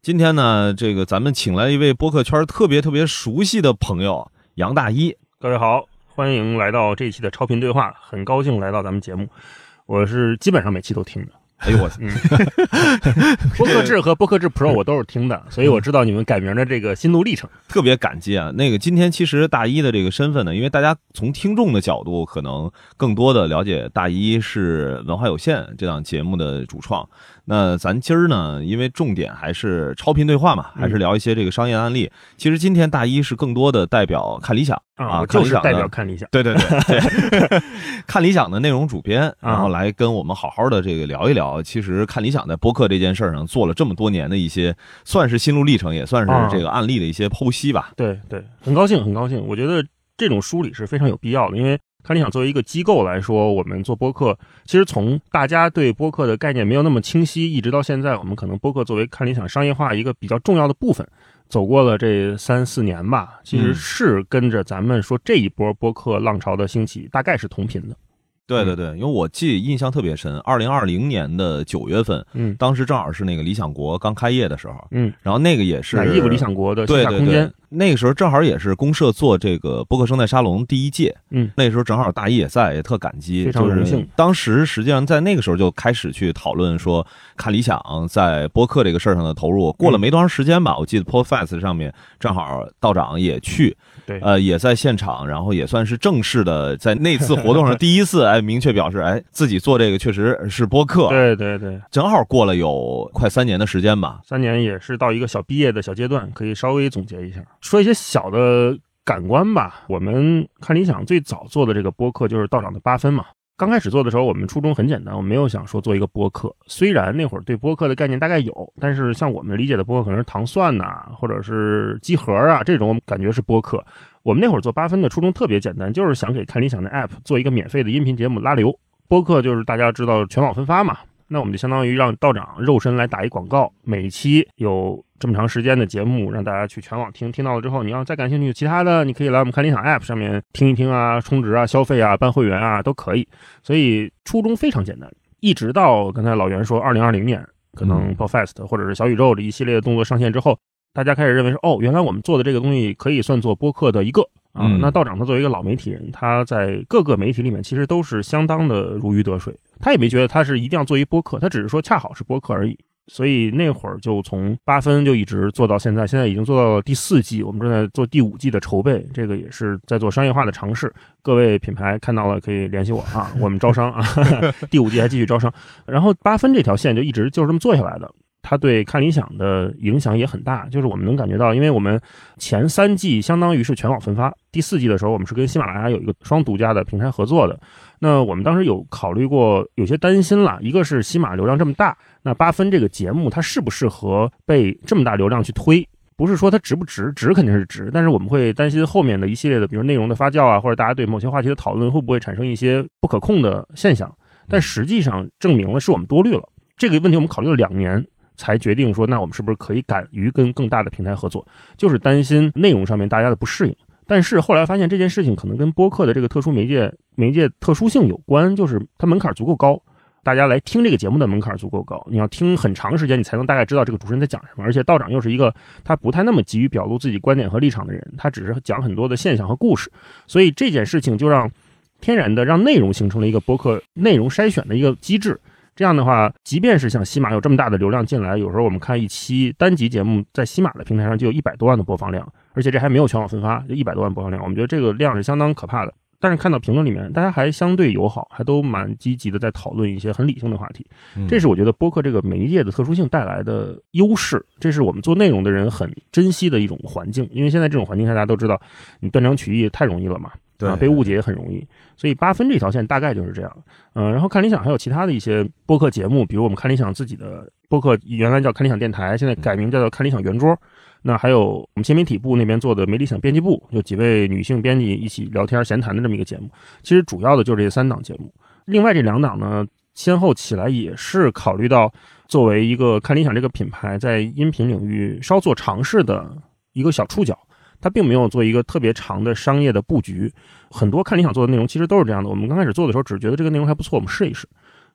今天呢，这个咱们请来一位播客圈特别特别熟悉的朋友杨大一。各位好，欢迎来到这一期的超频对话，很高兴来到咱们节目。我是基本上每期都听的，哎呦我，嗯，播客制和播客制 Pro 我都是听的，所以我知道你们改名的这个心路历程。特别感激啊！那个今天其实大一的这个身份呢，因为大家从听众的角度可能更多的了解大一是文化有限这档节目的主创。那咱今儿呢，因为重点还是超频对话嘛，还是聊一些这个商业案例。其实今天大一是更多的代表看理想啊，看理想就是代表看理想。对对对 对，看理想的内容主编，然后来跟我们好好的这个聊一聊。其实看理想在播客这件事儿上做了这么多年的一些，算是心路历程，也算是这个案例的一些剖析吧。对对，很高兴很高兴。我觉得这种梳理是非常有必要的，因为看理想作为一个机构来说，我们做播客，其实从大家对播客的概念没有那么清晰，一直到现在，我们可能播客作为看理想商业化一个比较重要的部分。走过了这三四年吧，其实是跟着咱们说这一波播客浪潮的兴起，大概是同频的。对对对，因为我记印象特别深，二零二零年的九月份，嗯。当时正好是那个理想国刚开业的时候，嗯，然后那个也是奶义务理想国的线对对对。那个时候正好也是公社做这个播客生态沙龙第一届，嗯，那时候正好大一也在，也特感激，非常就是荣幸。当时实际上在那个时候就开始去讨论说，看理想在播客这个事儿上的投入。过了没多长时间吧，我记得 Podfest 上面正好道长也去，对呃，也在现场，然后也算是正式的在那次活动上第一次 哎明确表示，哎自己做这个确实是播客。对对对，正好过了有快三年的时间吧，三年也是到一个小毕业的小阶段，可以稍微总结一下，说一些小的感官吧。我们看理想最早做的这个播客就是道长的八分嘛。刚开始做的时候，我们初衷很简单，我没有想说做一个播客。虽然那会儿对播客的概念大概有，但是像我们理解的播客可能是糖蒜呐、或者是机核啊这种我们感觉是播客。我们那会儿做八分的初衷特别简单，就是想给看理想的 App 做一个免费的音频节目拉流。播客就是大家知道全网分发嘛，那我们就相当于让道长肉身来打一广告，每期有这么长时间的节目，让大家去全网听，听到了之后，你要再感兴趣其他的，你可以来我们看理想 App 上面听一听啊，充值啊、消费啊、办会员啊都可以。所以初衷非常简单，一直到刚才老袁说，二零二零年可能嗯 Podfest 或者是小宇宙这一系列的动作上线之后，大家开始认为说，哦，原来我们做的这个东西可以算作播客的一个。啊嗯，那道长他作为一个老媒体人，他在各个媒体里面其实都是相当的如鱼得水。他也没觉得他是一定要做一播客，他只是说恰好是播客而已。所以那会儿就从八分就一直做到现在，现在已经做到了第四季，我们正在做第五季的筹备，这个也是在做商业化的尝试。各位品牌看到了可以联系我啊，我们招商啊，第五季还继续招商。然后八分这条线就一直就是这么做下来的。它对看理想的影响也很大，就是我们能感觉到，因为我们前三季相当于是全网分发，第四季的时候我们是跟喜马拉雅有一个双独家的平台合作的。那我们当时有考虑过，有些担心了，一个是喜马流量这么大，那八分这个节目它适不适合被这么大流量去推？不是说它值不值，值肯定是值，但是我们会担心后面的一系列的，比如内容的发酵啊，或者大家对某些话题的讨论，会不会产生一些不可控的现象？但实际上证明了是我们多虑了这个问题，我们考虑了两年。才决定说，那我们是不是可以敢于跟更大的平台合作？就是担心内容上面大家的不适应。但是后来发现这件事情可能跟播客的这个特殊媒介媒介特殊性有关，就是它门槛足够高，大家来听这个节目的门槛足够高，你要听很长时间，你才能大概知道这个主持人在讲什么。而且道长又是一个他不太那么急于表露自己观点和立场的人，他只是讲很多的现象和故事，所以这件事情就让天然的让内容形成了一个播客内容筛选的一个机制。这样的话，即便是像喜马有这么大的流量进来，有时候我们看一期单集节目，在喜马的平台上就有一百多万的播放量，而且这还没有全网分发，就一百多万播放量，我们觉得这个量是相当可怕的。但是看到评论里面，大家还相对友好，还都蛮积极的在讨论一些很理性的话题。这是我觉得播客这个媒介的特殊性带来的优势，这是我们做内容的人很珍惜的一种环境。因为现在这种环境下，大家都知道，你断章取义太容易了嘛。对啊，被误解也很容易。所以八分这条线大概就是这样。嗯，然后看理想还有其他的一些播客节目，比如我们看理想自己的播客，原来叫看理想电台，现在改名叫做看理想圆桌。那还有我们新媒体部那边做的没理想编辑部，有几位女性编辑一起聊天闲谈的这么一个节目。其实主要的就是这三档节目。另外这两档呢，先后起来也是考虑到作为一个看理想这个品牌在音频领域稍作尝试的一个小触角。它并没有做一个特别长的商业的布局。很多看理想做的内容其实都是这样的。我们刚开始做的时候，只觉得这个内容还不错，我们试一试，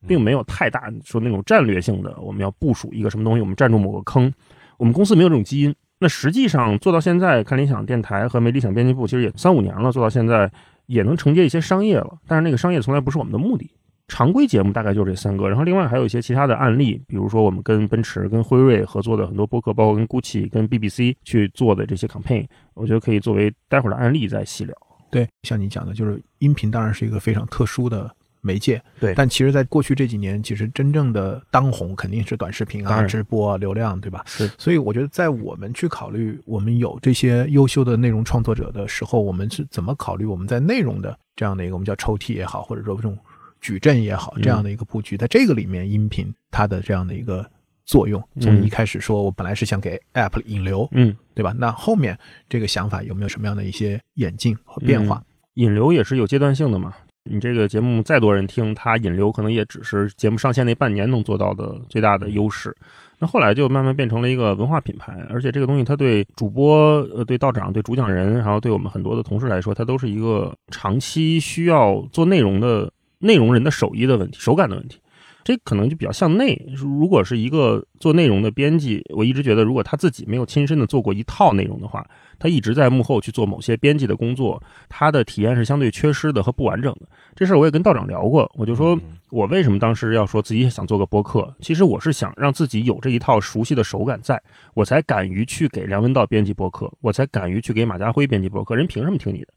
并没有太大说那种战略性的我们要部署一个什么东西，我们占住某个坑。我们公司没有这种基因。那实际上做到现在，看理想电台和没理想编辑部其实也三五年了，做到现在也能承接一些商业了。但是那个商业从来不是我们的目的。常规节目大概就是这三个，然后另外还有一些其他的案例，比如说我们跟奔驰、跟辉瑞合作的很多播客，包括跟 GUCCI、跟 BBC 去做的这些 campaign，我觉得可以作为待会儿的案例再细聊。对，像你讲的，就是音频当然是一个非常特殊的媒介，对，但其实在过去这几年，其实真正的当红肯定是短视频啊、直播啊、流量，对吧？是，所以我觉得在我们去考虑我们有这些优秀的内容创作者的时候，我们是怎么考虑我们在内容的这样的一个我们叫抽屉也好，或者说这种。矩阵也好，这样的一个布局，在这个里面，音频它的这样的一个作用，从一开始说，我本来是想给 App 引流，嗯，对吧？那后面这个想法有没有什么样的一些演进和变化？引流也是有阶段性的嘛。你这个节目再多人听，它引流可能也只是节目上线那半年能做到的最大的优势。那后来就慢慢变成了一个文化品牌，而且这个东西它对主播、呃，对道长、对主讲人，然后对我们很多的同事来说，它都是一个长期需要做内容的。内容人的手艺的问题，手感的问题，这可能就比较向内。如果是一个做内容的编辑，我一直觉得，如果他自己没有亲身的做过一套内容的话，他一直在幕后去做某些编辑的工作，他的体验是相对缺失的和不完整的。这事儿我也跟道长聊过，我就说我为什么当时要说自己想做个播客，其实我是想让自己有这一套熟悉的手感，在我才敢于去给梁文道编辑播客，我才敢于去给马家辉编辑播客，人凭什么听你的？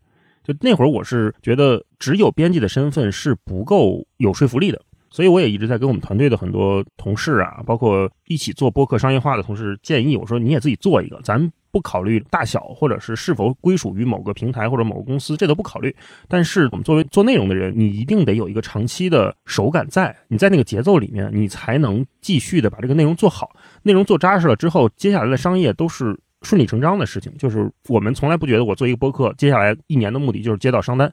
就那会儿，我是觉得只有编辑的身份是不够有说服力的，所以我也一直在跟我们团队的很多同事啊，包括一起做播客商业化的同事建议，我说你也自己做一个，咱不考虑大小，或者是是否归属于某个平台或者某个公司，这都不考虑。但是我们作为做内容的人，你一定得有一个长期的手感在，你在那个节奏里面，你才能继续的把这个内容做好。内容做扎实了之后，接下来的商业都是。顺理成章的事情，就是我们从来不觉得我做一个播客，接下来一年的目的就是接到商单，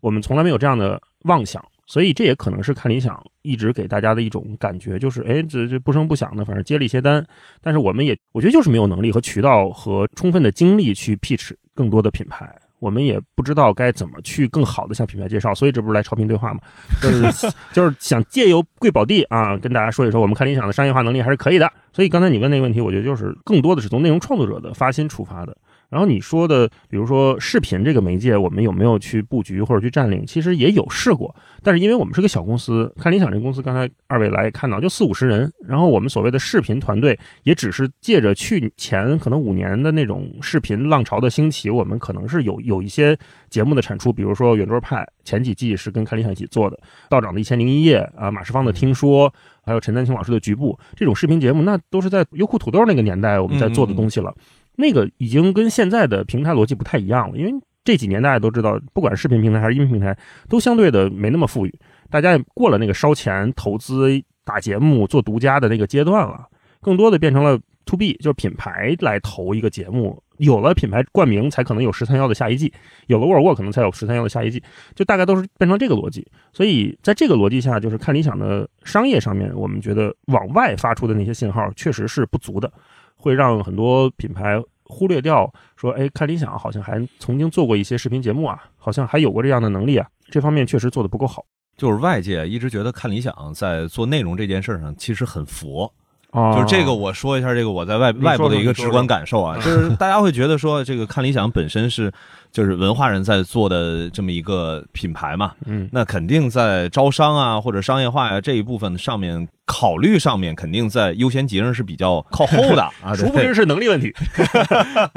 我们从来没有这样的妄想，所以这也可能是看理想一直给大家的一种感觉，就是哎，这这不声不响的，反正接了一些单，但是我们也我觉得就是没有能力和渠道和充分的精力去 pitch 更多的品牌。我们也不知道该怎么去更好的向品牌介绍，所以这不是来超频对话嘛？就 是就是想借由贵宝地啊，跟大家说一说，我们看理想的商业化能力还是可以的。所以刚才你问那个问题，我觉得就是更多的是从内容创作者的发心出发的。然后你说的，比如说视频这个媒介，我们有没有去布局或者去占领？其实也有试过，但是因为我们是个小公司，看理想这个公司，刚才二位来看到就四五十人，然后我们所谓的视频团队也只是借着去前可能五年的那种视频浪潮的兴起，我们可能是有有一些节目的产出，比如说圆桌派前几季是跟看理想一起做的，道长的一千零一夜啊，马世芳的听说，还有陈丹青老师的局部这种视频节目，那都是在优酷土豆那个年代我们在做的东西了。那个已经跟现在的平台逻辑不太一样了，因为这几年大家都知道，不管视频平台还是音频平台，都相对的没那么富裕，大家也过了那个烧钱投资打节目做独家的那个阶段了，更多的变成了 to B，就是品牌来投一个节目，有了品牌冠名才可能有十三幺的下一季，有了沃尔沃可能才有十三幺的下一季，就大概都是变成这个逻辑。所以在这个逻辑下，就是看理想的商业上面，我们觉得往外发出的那些信号确实是不足的。会让很多品牌忽略掉，说，哎，看理想好像还曾经做过一些视频节目啊，好像还有过这样的能力啊，这方面确实做的不够好。就是外界一直觉得看理想在做内容这件事上其实很佛，就是这个我说一下，这个我在外外部的一个直观感受啊，就是大家会觉得说，这个看理想本身是。就是文化人在做的这么一个品牌嘛，嗯，那肯定在招商啊或者商业化呀这一部分上面考虑上面，肯定在优先级上是比较靠后的 啊。殊不知是能力问题。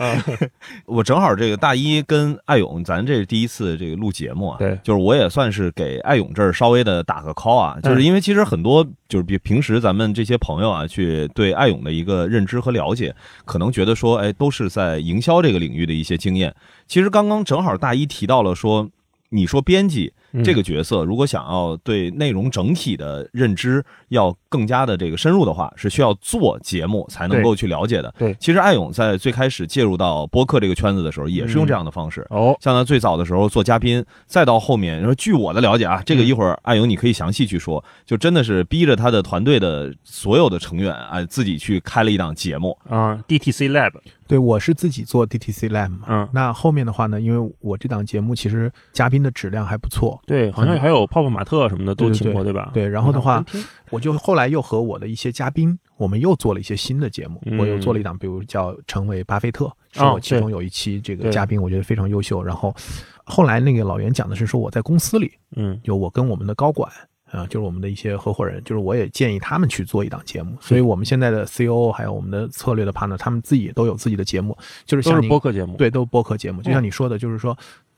我正好这个大一跟艾勇，咱这是第一次这个录节目啊，对，就是我也算是给艾勇这儿稍微的打个 call 啊，就是因为其实很多就是比平时咱们这些朋友啊，去对艾勇的一个认知和了解，可能觉得说，哎，都是在营销这个领域的一些经验。其实刚刚正好大一提到了说，你说编辑嗯这个角色，如果想要对内容整体的认知要更加的这个深入的话，是需要做节目才能够去了解的。对其实艾勇在最开始介入到播客这个圈子的时候，也是用这样的方式。哦，像他最早的时候做嘉宾，再到后面，说据我的了解啊，这个嗯一会儿艾勇你可以详细去说，就真的是逼着他的团队的所有的成员啊，自己去开了一档节目。啊，DTC Lab，对我是自己做 DTC Lab 嘛。嗯，那后面的话呢，因为我这档节目其实嘉宾的质量还不错，对，好像还有泡泡玛特什么的都对对请过，对吧？对然后的话我就后来又和我的一些嘉宾，我们又做了一些新的节目。嗯我又做了一档，比如叫《成为巴菲特》，是哦我其中有一期这个嘉宾，我觉得非常优秀。然后后来那个老袁讲的是说我在公司里，嗯就我跟我们的高管啊、就是我们的一些合伙人，就是我也建议他们去做一档节目。所以我们现在的 CEO 还有我们的策略的 partner，他们自己也都有自己的节目，就是都是像你播客节目，，对，都是播客节目。就像你说的，就是说，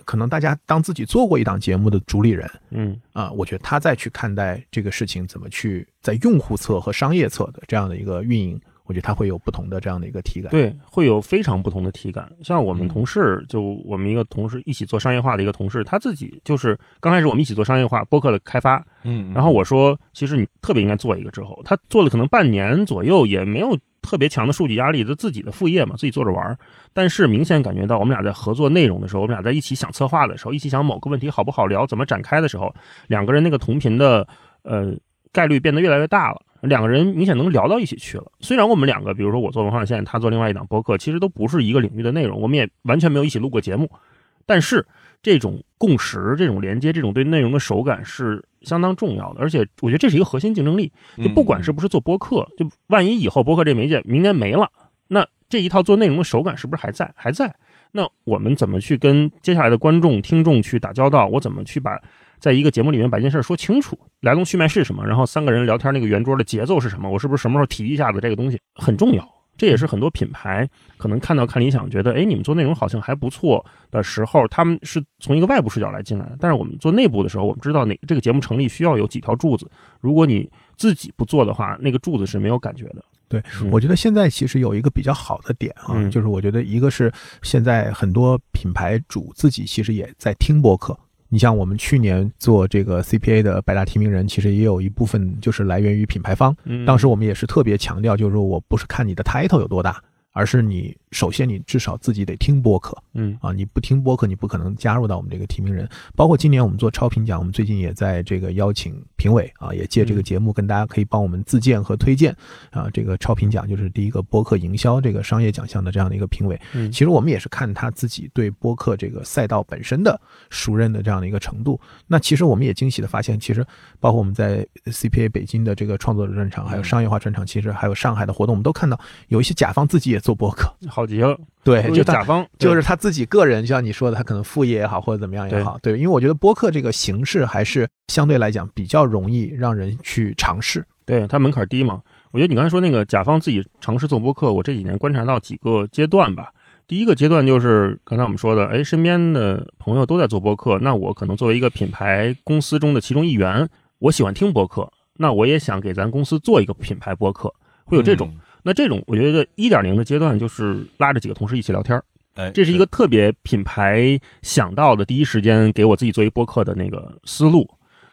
可能大家当自己做过一档节目的主理人嗯啊、我觉得他再去看待这个事情，怎么去在用户侧和商业侧的这样的一个运营，我觉得他会有不同的这样的一个体感。对，会有非常不同的体感。像我们嗯同事，就我们一个同事一起做商业化的一个同事，他自己就是刚开始我们一起做商业化播客的开发，嗯然后我说，其实你特别应该做一个之后，他做了可能半年左右，也没有特别强的数据压力，就自己的副业嘛，自己做着玩。但是明显感觉到，我们俩在合作内容的时候，我们俩在一起想策划的时候，一起想某个问题好不好聊，怎么展开的时候，两个人那个同频的呃概率变得越来越大了。两个人明显能聊到一起去了。虽然我们两个，比如说我做文化线，他做另外一档播客，其实都不是一个领域的内容，我们也完全没有一起录过节目，但是这种共识、这种连接、这种对内容的手感是相当重要的，而且我觉得这是一个核心竞争力。嗯就不管是不是做播客，就万一以后播客这媒介明年没了，那这一套做内容的手感是不是还在？还在？那我们怎么去跟接下来的观众、听众去打交道？我怎么去把在一个节目里面把一件事儿说清楚，来龙去脉是什么？然后三个人聊天那个圆桌的节奏是什么？我是不是什么时候提一下子这个东西很重要？这也是很多品牌可能看到看理想，觉得哎，你们做内容好像还不错的时候，他们是从一个外部视角来进来的。但是我们做内部的时候，我们知道哪这个节目成立需要有几条柱子，如果你自己不做的话，那个柱子是没有感觉的。对嗯，我觉得现在其实有一个比较好的点啊，嗯就是我觉得一个是现在很多品牌主自己其实也在听播客。你像我们去年做这个 CPA 的百大提名人，其实也有一部分就是来源于品牌方。嗯当时我们也是特别强调，就是说我不是看你的 title 有多大，而是你首先你至少自己得听播客嗯啊，你不听播客，你不可能加入到我们这个提名人。包括今年我们做超评奖，我们最近也在这个邀请评委啊，也借这个嗯节目跟大家可以帮我们自荐和推荐啊。这个超评奖就是第一个播客营销这个商业奖项的这样的一个评委。嗯其实我们也是看他自己对播客这个赛道本身的熟认的这样的一个程度。那其实我们也惊喜的发现，其实包括我们在 CPA 北京的这个创作者专场，还有嗯商业化专场，其实还有上海的活动，我们都看到有一些甲方自己也做播客。好极了，对，就甲方就是他自己个人，就像你说的，他可能副业也好，或者怎么样也好，对，因为我觉得播客这个形式还是相对来讲比较容易让人去尝试。对它门槛低嘛。我觉得你刚才说那个甲方自己尝试做播客，我这几年观察到几个阶段吧。第一个阶段就是刚才我们说的，哎，身边的朋友都在做播客，那我可能作为一个品牌公司中的其中一员，我喜欢听播客，那我也想给咱公司做一个品牌播客，会有这种。那这种我觉得一点零的阶段就是拉着几个同事一起聊天儿，哎，这是一个特别品牌想到的第一时间给我自己做一播客的那个思路。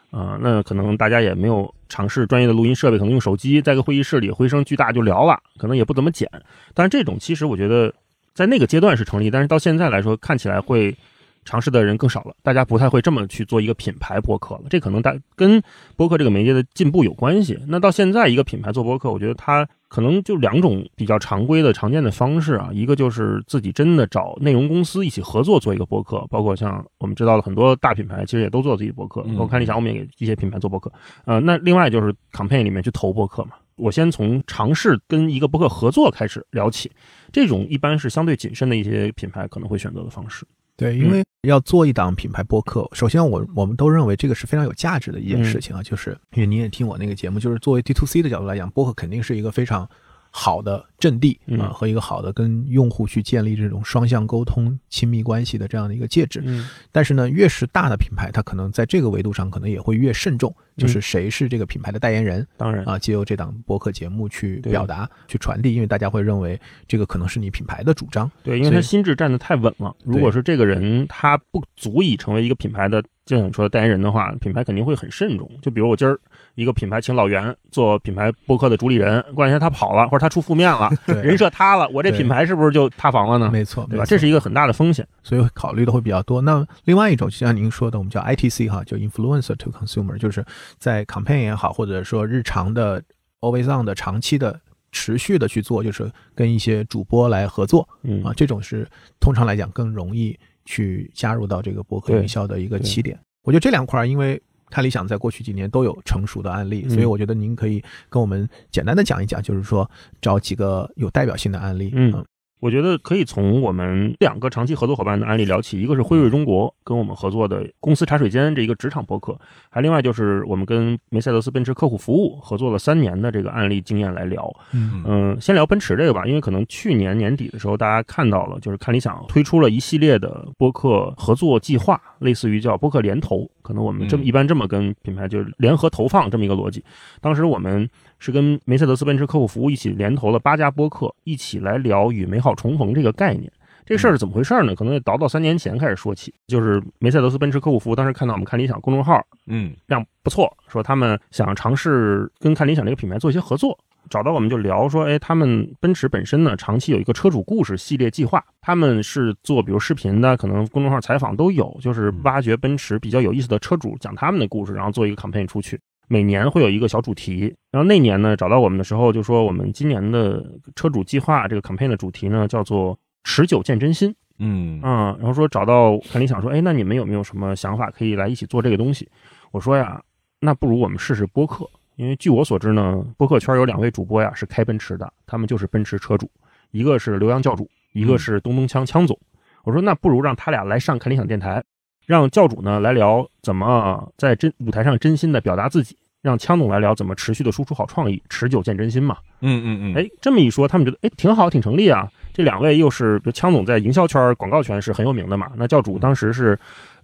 啊、那可能大家也没有尝试专业的录音设备，可能用手机在个会议室里回声巨大就聊了，可能也不怎么剪。但是这种其实我觉得在那个阶段是成立，但是到现在来说看起来会尝试的人更少了，大家不太会这么去做一个品牌播客了。这可能大跟播客这个媒介的进步有关系。那到现在一个品牌做播客，我觉得它可能就两种比较常规的常见的方式啊，一个就是自己真的找内容公司一起合作做一个播客，包括像我们知道的很多大品牌其实也都做自己的播客，嗯包括看理想我们也给一些品牌做播客。呃，那另外就是 campaign 里面去投播客嘛。我先从尝试跟一个播客合作开始聊起，这种一般是相对谨慎的一些品牌可能会选择的方式。对，因为要做一档品牌播客，首先我我们都认为这个是非常有价值的一件嗯。事情啊，就是因为你也听我那个节目，就是作为 D to C 的角度来讲，播客肯定是一个非常好的阵地嗯啊，和一个好的跟用户去建立这种双向沟通、亲密关系的这样的一个介质。嗯但是呢，越是大的品牌，它可能在这个维度上可能也会越慎重，就是谁是这个品牌的代言人当然啊，借由这档播客节目去表达、去传递，因为大家会认为这个可能是你品牌的主张。对，因为他心智站得太稳了。如果是这个人他不足以成为一个品牌的，就像你说的代言人的话，品牌肯定会很慎重。就比如我今儿一个品牌请老袁做品牌播客的主理人，过两天他跑了或者他出负面了，人设塌了，我这品牌是不是就塌房了呢？没错，对吧？这是一个很大的风险。所以考虑的会比较多。那另外一种，就像您说的，我们叫 ITC 哈，就 influencer to consumer，就是在 campaign 也好，或者说日常的 always on 的长期的持续的去做，就是跟一些主播来合作嗯啊，这种是通常来讲更容易去加入到这个博客营销的一个起点。我觉得这两块儿，因为看理想在过去几年都有成熟的案例，嗯。所以我觉得您可以跟我们简单的讲一讲，就是说找几个有代表性的案例。嗯。我觉得可以从我们两个长期合作伙伴的案例聊起，一个是辉瑞中国跟我们合作的公司茶水间这一个职场博客，还另外就是我们跟梅赛德斯奔驰客户服务合作了三年的这个案例经验来聊。嗯。嗯，先聊奔驰这个吧，因为可能去年年底的时候，大家看到了，就是看理想推出了一系列的播客合作计划，类似于叫播客联投，可能我们这么嗯一般这么跟品牌就是联合投放这么一个逻辑。当时我们是跟梅赛德斯奔驰客户服务一起联投了八家播客，一起来聊与美好重逢这个概念。这个事儿是怎么回事呢？可能得倒到三年前开始说起，就是梅赛德斯奔驰客户服务当时看到我们看理想公众号嗯量不错，说他们想尝试跟看理想这个品牌做一些合作，找到我们就聊说，哎，他们奔驰本身呢，长期有一个车主故事系列计划，他们是做比如视频的，可能公众号采访都有，就是挖掘奔驰比较有意思的车主，讲他们的故事，然后做一个 campaign 出去。每年会有一个小主题，然后那年呢找到我们的时候就说，我们今年的车主计划这个 campaign 的主题呢叫做“持久见真心”。嗯嗯，然后说找到看理想说，哎，那你们有没有什么想法可以来一起做这个东西？我说呀，那不如我们试试播客，因为据我所知呢，播客圈有两位主播呀是开奔驰的，他们就是奔驰车主，一个是刘洋教主，一个是东东锵锵总。我说那不如让他俩来上看理想电台，让教主呢来聊怎么在真舞台上真心的表达自己。让枪总来聊怎么持续的输出好创意，持久见真心嘛。嗯嗯嗯，哎，这么一说，他们觉得哎挺好，挺成立啊。这两位又是，比如枪总在营销圈、广告圈是很有名的嘛，那教主当时是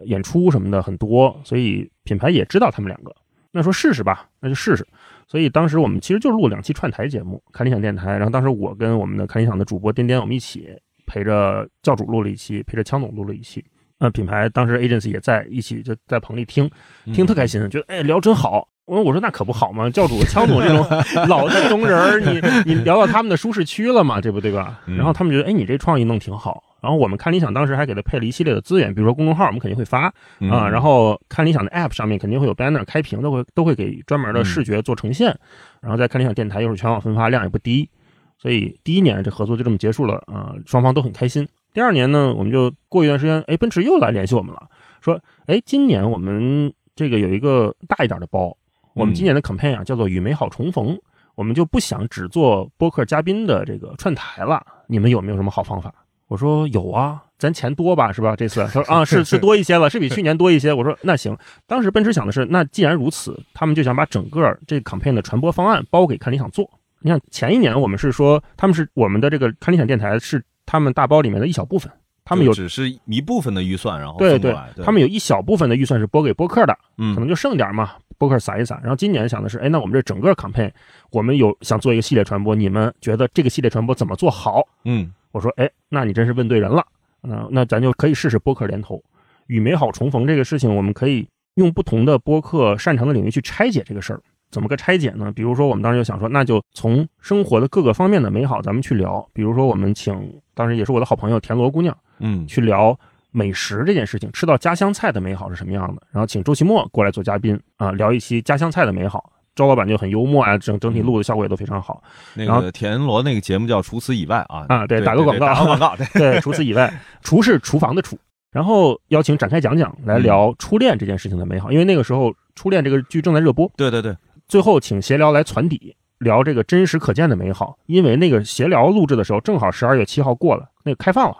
演出什么的很多，所以品牌也知道他们两个。那说试试吧，那就试试。所以当时我们其实就录两期串台节目，看理想电台。然后当时我跟我们的看理想的主播颠颠，我们一起陪着教主录了一期，陪着枪总录了一期。呃，品牌当时 agency 也在一起，就在棚里听，听特开心，觉得哎聊真好。我说我说那可不好嘛，教主枪总这种 老的中人，你你聊到他们的舒适区了嘛，这不对吧？嗯然后他们觉得哎你这创意弄挺好。然后我们看理想当时还给他配了一系列的资源，比如说公众号我们肯定会发嗯啊，然后看理想的 app 上面肯定会有 banner 开屏，都会都会给专门的视觉做呈现。然后再看理想电台又是全网分发，量也不低，所以第一年这合作就这么结束了啊，双方都很开心。第二年呢，我们就过一段时间，哎，奔驰又来联系我们了，说，哎，今年我们这个有一个大一点的包，我们今年的 campaign 啊叫做与美好重逢，我们就不想只做播客嘉宾的这个串台了，你们有没有什么好方法？我说有啊，咱钱多吧，是吧？这次 他说啊，是是多一些了，是比去年多一些。我说那行，当时奔驰想的是，那既然如此，他们就想把整个这个 campaign 的传播方案包给看理想做。你看前一年我们是说，他们是我们的这个看理想电台是他们大包里面的一小部分，他们有只是一部分的预算，然后对对他们有一小部分的预算是拨给播客的，嗯可能就剩点嘛，播客撒一撒。然后今年想的是，哎，那我们这整个 campaign，我们有想做一个系列传播，你们觉得这个系列传播怎么做好？嗯我说，哎，那你真是问对人了。那那咱就可以试试播客联投，与美好重逢这个事情，我们可以用不同的播客擅长的领域去拆解这个事儿。怎么个拆解呢？比如说，我们当时就想说，那就从生活的各个方面的美好，咱们去聊。比如说，我们请当时也是我的好朋友田螺姑娘嗯去聊美食这件事情，吃到家乡菜的美好是什么样的。然后请周奇墨过来做嘉宾啊，聊一期家乡菜的美好。周老板就很幽默啊，整整体录的效果也都非常好。那然后个田螺那个节目叫《除此以外》啊啊对对打个广告打个广告，对，对，除此以外，厨是厨房的厨。然后邀请展开讲讲来聊初恋这件事情的美好，因为那个时候初恋这个剧正在热播。对对对，最后请闲聊来攒底，聊这个真实可见的美好。因为那个闲聊录制的时候，正好十二月七号过了，那个开放了，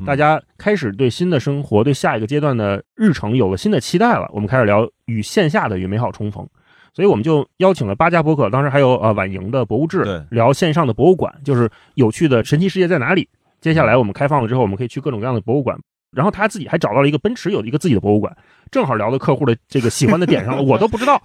嗯大家开始对新的生活、对下一个阶段的日程有了新的期待了。我们开始聊与线下的与美好重逢。所以我们就邀请了八家博客，当时还有呃婉莹的博物志对，聊线上的博物馆，就是有趣的神奇世界在哪里。接下来我们开放了之后，我们可以去各种各样的博物馆。然后他自己还找到了一个奔驰有一个自己的博物馆，正好聊到客户的这个喜欢的点上了，我都不知道。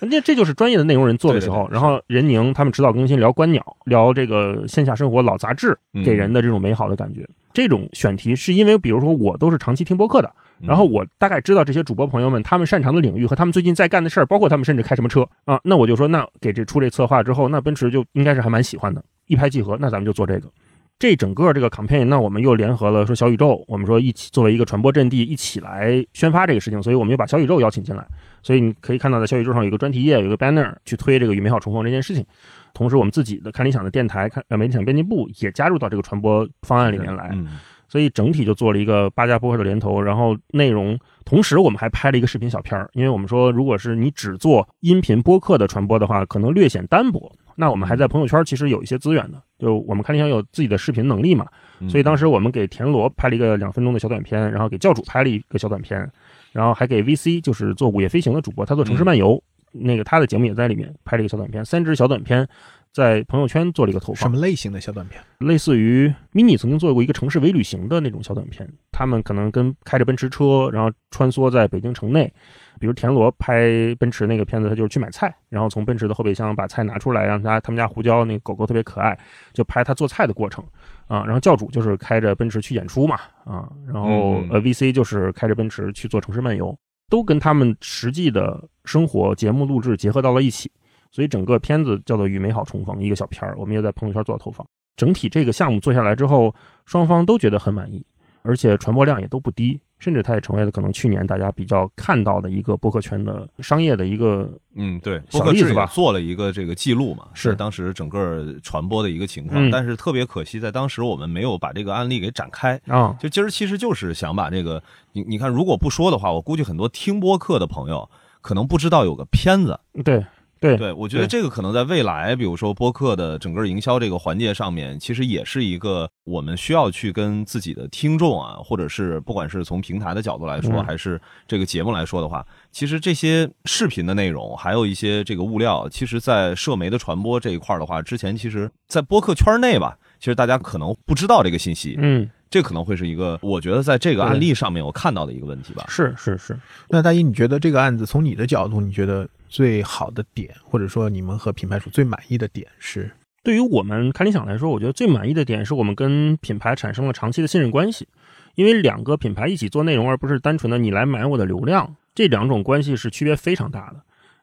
那这就是专业的内容人做的时候。对对对然后任宁他们指导更新聊观鸟，聊这个线下生活老杂志嗯给人的这种美好的感觉。这种选题是因为，比如说我都是长期听播客的，嗯然后我大概知道这些主播朋友们他们擅长的领域和他们最近在干的事儿，包括他们甚至开什么车啊，那我就说，那给这出这策划之后，那奔驰就应该是还蛮喜欢的，一拍即合，那咱们就做这个。这整个这个 campaign，那我们又联合了说小宇宙，我们说一起作为一个传播阵地，一起来宣发这个事情，所以我们又把小宇宙邀请进来。所以你可以看到，在小宇宙上有一个专题页，有一个 banner 去推这个与美好重逢这件事情。同时，我们自己的看理想的电台、看呃媒体想编辑部也加入到这个传播方案里面来。嗯所以整体就做了一个八家播客的联投，然后内容，同时我们还拍了一个视频小片儿，因为我们说，如果是你只做音频播客的传播的话，可能略显单薄。那我们还在朋友圈其实有一些资源的，就我们看理想有自己的视频能力嘛，嗯所以当时我们给田螺拍了一个两分钟的小短片，然后给教主拍了一个小短片，然后还给 VC 就是做午夜飞行的主播，他做城市漫游，那个他的节目也在里面拍了一个小短片，三支小短片在朋友圈做了一个投放。什么类型的小短片？类似于 mini 曾经做过一个城市微旅行的那种小短片，他们可能跟开着奔驰车，然后穿梭在北京城内。比如田螺拍奔驰那个片子，他就是去买菜，然后从奔驰的后备箱把菜拿出来，让他他们家胡椒那个狗狗特别可爱，就拍他做菜的过程啊。然后教主就是开着奔驰去演出嘛啊，然后嗯呃 VC 就是开着奔驰去做城市漫游，都跟他们实际的生活节目录制结合到了一起。所以整个片子叫做《与美好重逢》，一个小片儿，我们也在朋友圈做了投放。整体这个项目做下来之后，双方都觉得很满意，而且传播量也都不低，甚至它也成为了可能去年大家比较看到的一个播客圈的商业的一个嗯，对，小例子吧做了一个这个记录嘛，是当时整个传播的一个情况，嗯但是特别可惜，在当时我们没有把这个案例给展开。啊，就今儿其实就是想把这个，你你看，如果不说的话，我估计很多听播客的朋友可能不知道有个片子。对对对，我觉得这个可能在未来，比如说播客的整个营销这个环节上面，其实也是一个我们需要去跟自己的听众啊，或者是不管是从平台的角度来说，嗯。还是这个节目来说的话，其实这些视频的内容，还有一些这个物料，其实，在社媒的传播这一块儿的话，之前其实，在播客圈内吧，其实大家可能不知道这个信息，嗯，这可能会是一个我觉得在这个案例上面我看到的一个问题吧。是是是，那大一，你觉得这个案子从你的角度，你觉得最好的点，或者说你们和品牌主最满意的点是？对于我们看理想来说，我觉得最满意的点是我们跟品牌产生了长期的信任关系，因为两个品牌一起做内容，而不是单纯的你来买我的流量，这两种关系是区别非常大的。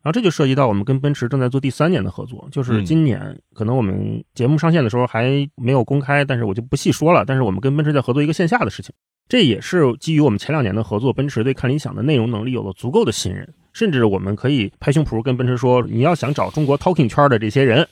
然后这就涉及到我们跟奔驰正在做第三年的合作，就是今年可能我们节目上线的时候还没有公开，但是我就不细说了。但是我们跟奔驰在合作一个线下的事情，这也是基于我们前两年的合作，奔驰对看理想的内容能力有了足够的信任，甚至我们可以拍胸脯跟奔驰说，你要想找中国 talking 圈的这些人，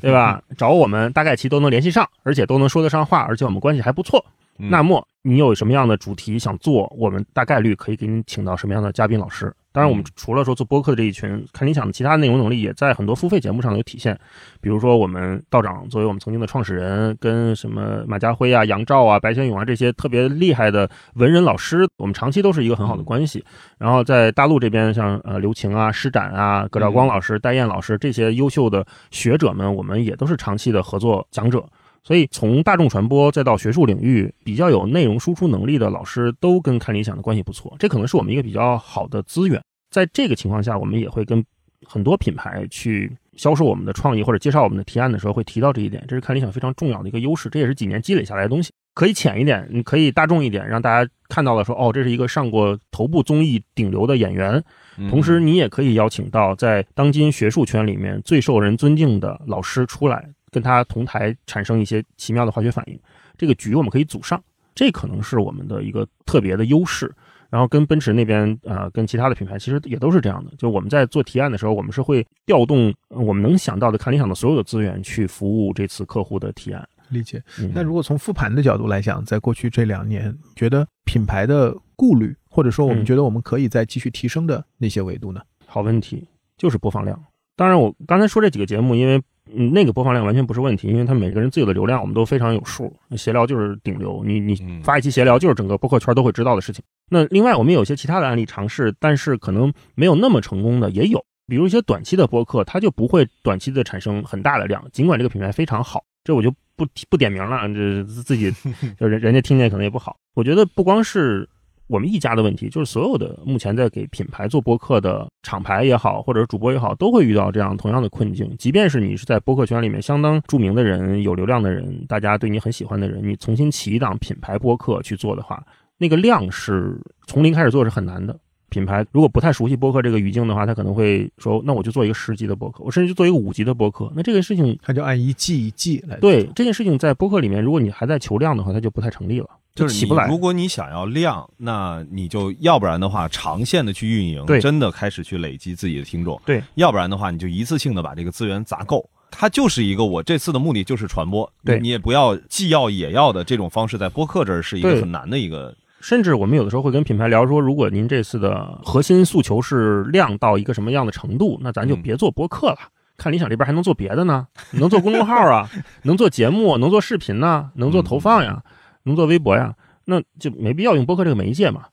对吧？找我们大概其都能联系上，而且都能说得上话，而且我们关系还不错。嗯那么你有什么样的主题想做，我们大概率可以给你请到什么样的嘉宾老师。当然，我们除了说做播客的这一群，看理想的其他内容能力也在很多付费节目上有体现。比如说，我们道长作为我们曾经的创始人，跟什么马家辉啊、杨照啊、白先勇啊这些特别厉害的文人老师，我们长期都是一个很好的关系。然后在大陆这边，像呃刘晴啊、施展啊、葛兆光老师、戴燕老师这些优秀的学者们，我们也都是长期的合作讲者。所以从大众传播再到学术领域，比较有内容输出能力的老师，都跟看理想的关系不错，这可能是我们一个比较好的资源。在这个情况下，我们也会跟很多品牌去销售我们的创意或者介绍我们的提案的时候，会提到这一点，这是看理想非常重要的一个优势，这也是几年积累下来的东西。可以浅一点，你可以大众一点，让大家看到了说，哦，这是一个上过头部综艺顶流的演员，嗯同时，你也可以邀请到在当今学术圈里面最受人尊敬的老师出来，跟他同台产生一些奇妙的化学反应。这个局我们可以组上，这可能是我们的一个特别的优势。然后跟奔驰那边，呃，跟其他的品牌其实也都是这样的。就我们在做提案的时候，我们是会调动呃我们能想到的看理想的所有的资源去服务这次客户的提案。理解。嗯那如果从复盘的角度来讲，在过去这两年，觉得品牌的顾虑，或者说我们嗯觉得我们可以再继续提升的那些维度呢？好问题，就是播放量。当然，我刚才说这几个节目，因为嗯那个播放量完全不是问题，因为他每个人自己的流量我们都非常有数。闲聊就是顶流，你你嗯发一期闲聊就是整个播客圈都会知道的事情。那另外，我们有些其他的案例尝试，但是可能没有那么成功的也有。比如一些短期的播客，它就不会短期的产生很大的量，尽管这个品牌非常好，这我就不不点名了，这自己 就人人家听见可能也不好。我觉得不光是我们一家的问题，就是所有的目前在给品牌做播客的厂牌也好，或者是主播也好，都会遇到这样同样的困境。即便是你是在播客圈里面相当著名的人、有流量的人，大家对你很喜欢的人，你重新起一档品牌播客去做的话，那个量是从零开始做是很难的。品牌如果不太熟悉播客这个语境的话，他可能会说：“那我就做一个十级的播客，我甚至就做一个五级的播客。”那这个事情，他就按一季一季来。对这件事情，在播客里面，如果你还在求量的话，它就不太成立了，就是起不来。如果你想要量，那你就要不然的话，长线的去运营，真的开始去累积自己的听众；对，要不然的话，你就一次性的把这个资源砸够。它就是一个，我这次的目的就是传播，对你也不要既要也要的这种方式，在播客这儿是一个很难的一个。甚至我们有的时候会跟品牌聊说，如果您这次的核心诉求是量到一个什么样的程度，那咱就别做播客了。看理想这边还能做别的呢，能做公众号啊，能做节目，能做视频呐、能做投放呀，能做微博呀，那就没必要用播客这个媒介嘛。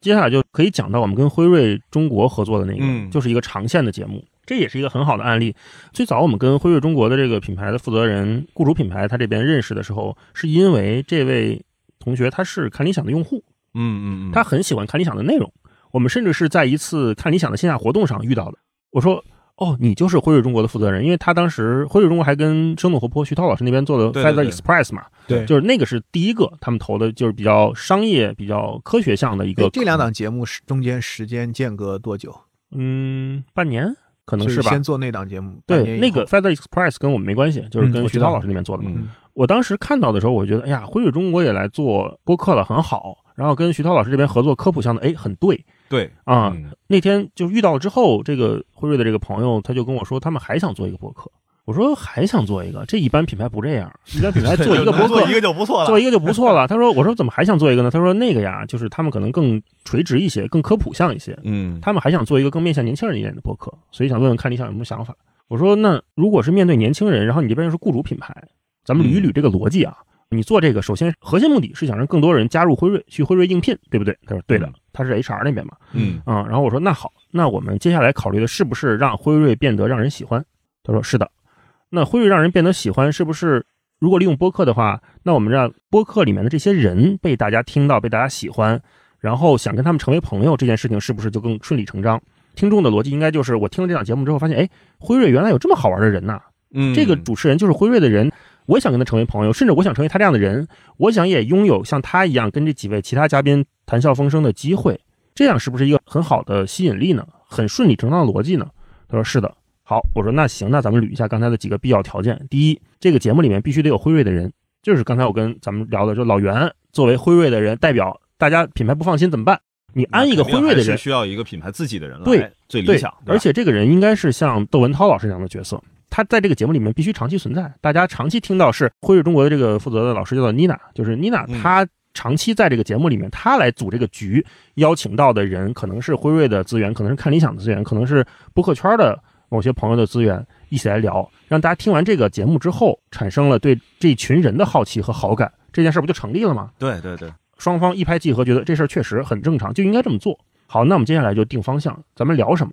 接下来就可以讲到我们跟辉瑞中国合作的那个，嗯就是一个长线的节目，这也是一个很好的案例。最早我们跟辉瑞中国的这个品牌的负责人、雇主品牌他这边认识的时候，是因为这位同学他是看理想的用户。嗯嗯嗯，他很喜欢看理想的内容。我们甚至是在一次看理想的线下活动上遇到的。我说：“哦，你就是辉瑞中国的负责人，因为他当时辉瑞中国还跟生动活泼徐涛老师那边做的 Feather Express 嘛，对，就是那个是第一个他们投的，就是比较商业、比较科学向的一个。哎这两档节目是中间时间间隔多久？嗯，半年可能是吧先。做那档节目，对，那个 Feather Express 跟我们没关系，就是跟徐涛老师那边做的嘛。嗯我当时看到的时候，我觉得，哎呀，辉瑞中国也来做播客了，很好。然后跟徐涛老师这边合作科普项的，哎，很对对啊。嗯那天就遇到了之后，这个辉瑞的这个朋友他就跟我说，他们还想做一个博客。我说还想做一个，这一般品牌不这样，一般品牌做一个 博客做一个就不错了，做一个就不错了。他说，我说怎么还想做一个呢？他说那个呀，就是他们可能更垂直一些，更科普向一些，嗯，他们还想做一个更面向年轻人一点的博客，所以想问问看你想有什么想法。我说那如果是面对年轻人，然后你这边又是雇主品牌，咱们捋一捋这个逻辑啊。你做这个，首先核心目的是想让更多人加入辉瑞，去辉瑞应聘，对不对？他说对的嗯，他是 HR 那边嘛。嗯啊、然后我说那好，那我们接下来考虑的是不是让辉瑞变得让人喜欢？他说是的。那辉瑞让人变得喜欢，是不是如果利用播客的话，那我们让播客里面的这些人被大家听到，被大家喜欢，然后想跟他们成为朋友，这件事情是不是就更顺理成章？听众的逻辑应该就是，我听了这档节目之后，发现，哎，辉瑞原来有这么好玩的人呐、嗯，这个主持人就是辉瑞的人，我也想跟他成为朋友，甚至我想成为他这样的人，我想也拥有像他一样跟这几位其他嘉宾谈笑风生的机会，这样是不是一个很好的吸引力呢？很顺理成章的逻辑呢？他说是的。好，我说那行，那咱们捋一下刚才的几个必要条件。第一，这个节目里面必须得有辉瑞的人，就是刚才我跟咱们聊的，就老袁作为辉瑞的人代表，大家品牌不放心怎么办？你安一个辉瑞的人，是需要一个品牌自己的人来，对，最理想，，而且这个人应该是像窦文涛老师这样的角色，他在这个节目里面必须长期存在，大家长期听到是辉瑞中国的这个负责的老师叫做妮娜，就是妮娜，嗯她长期在这个节目里面，她来组这个局，邀请到的人可能是辉瑞的资源，可能是看理想的资源，可能是播客圈的某些朋友的资源，一起来聊，让大家听完这个节目之后，产生了对这群人的好奇和好感，这件事不就成立了吗？对对对，双方一拍即合，觉得这事儿确实很正常，就应该这么做。好，那我们接下来就定方向，咱们聊什么？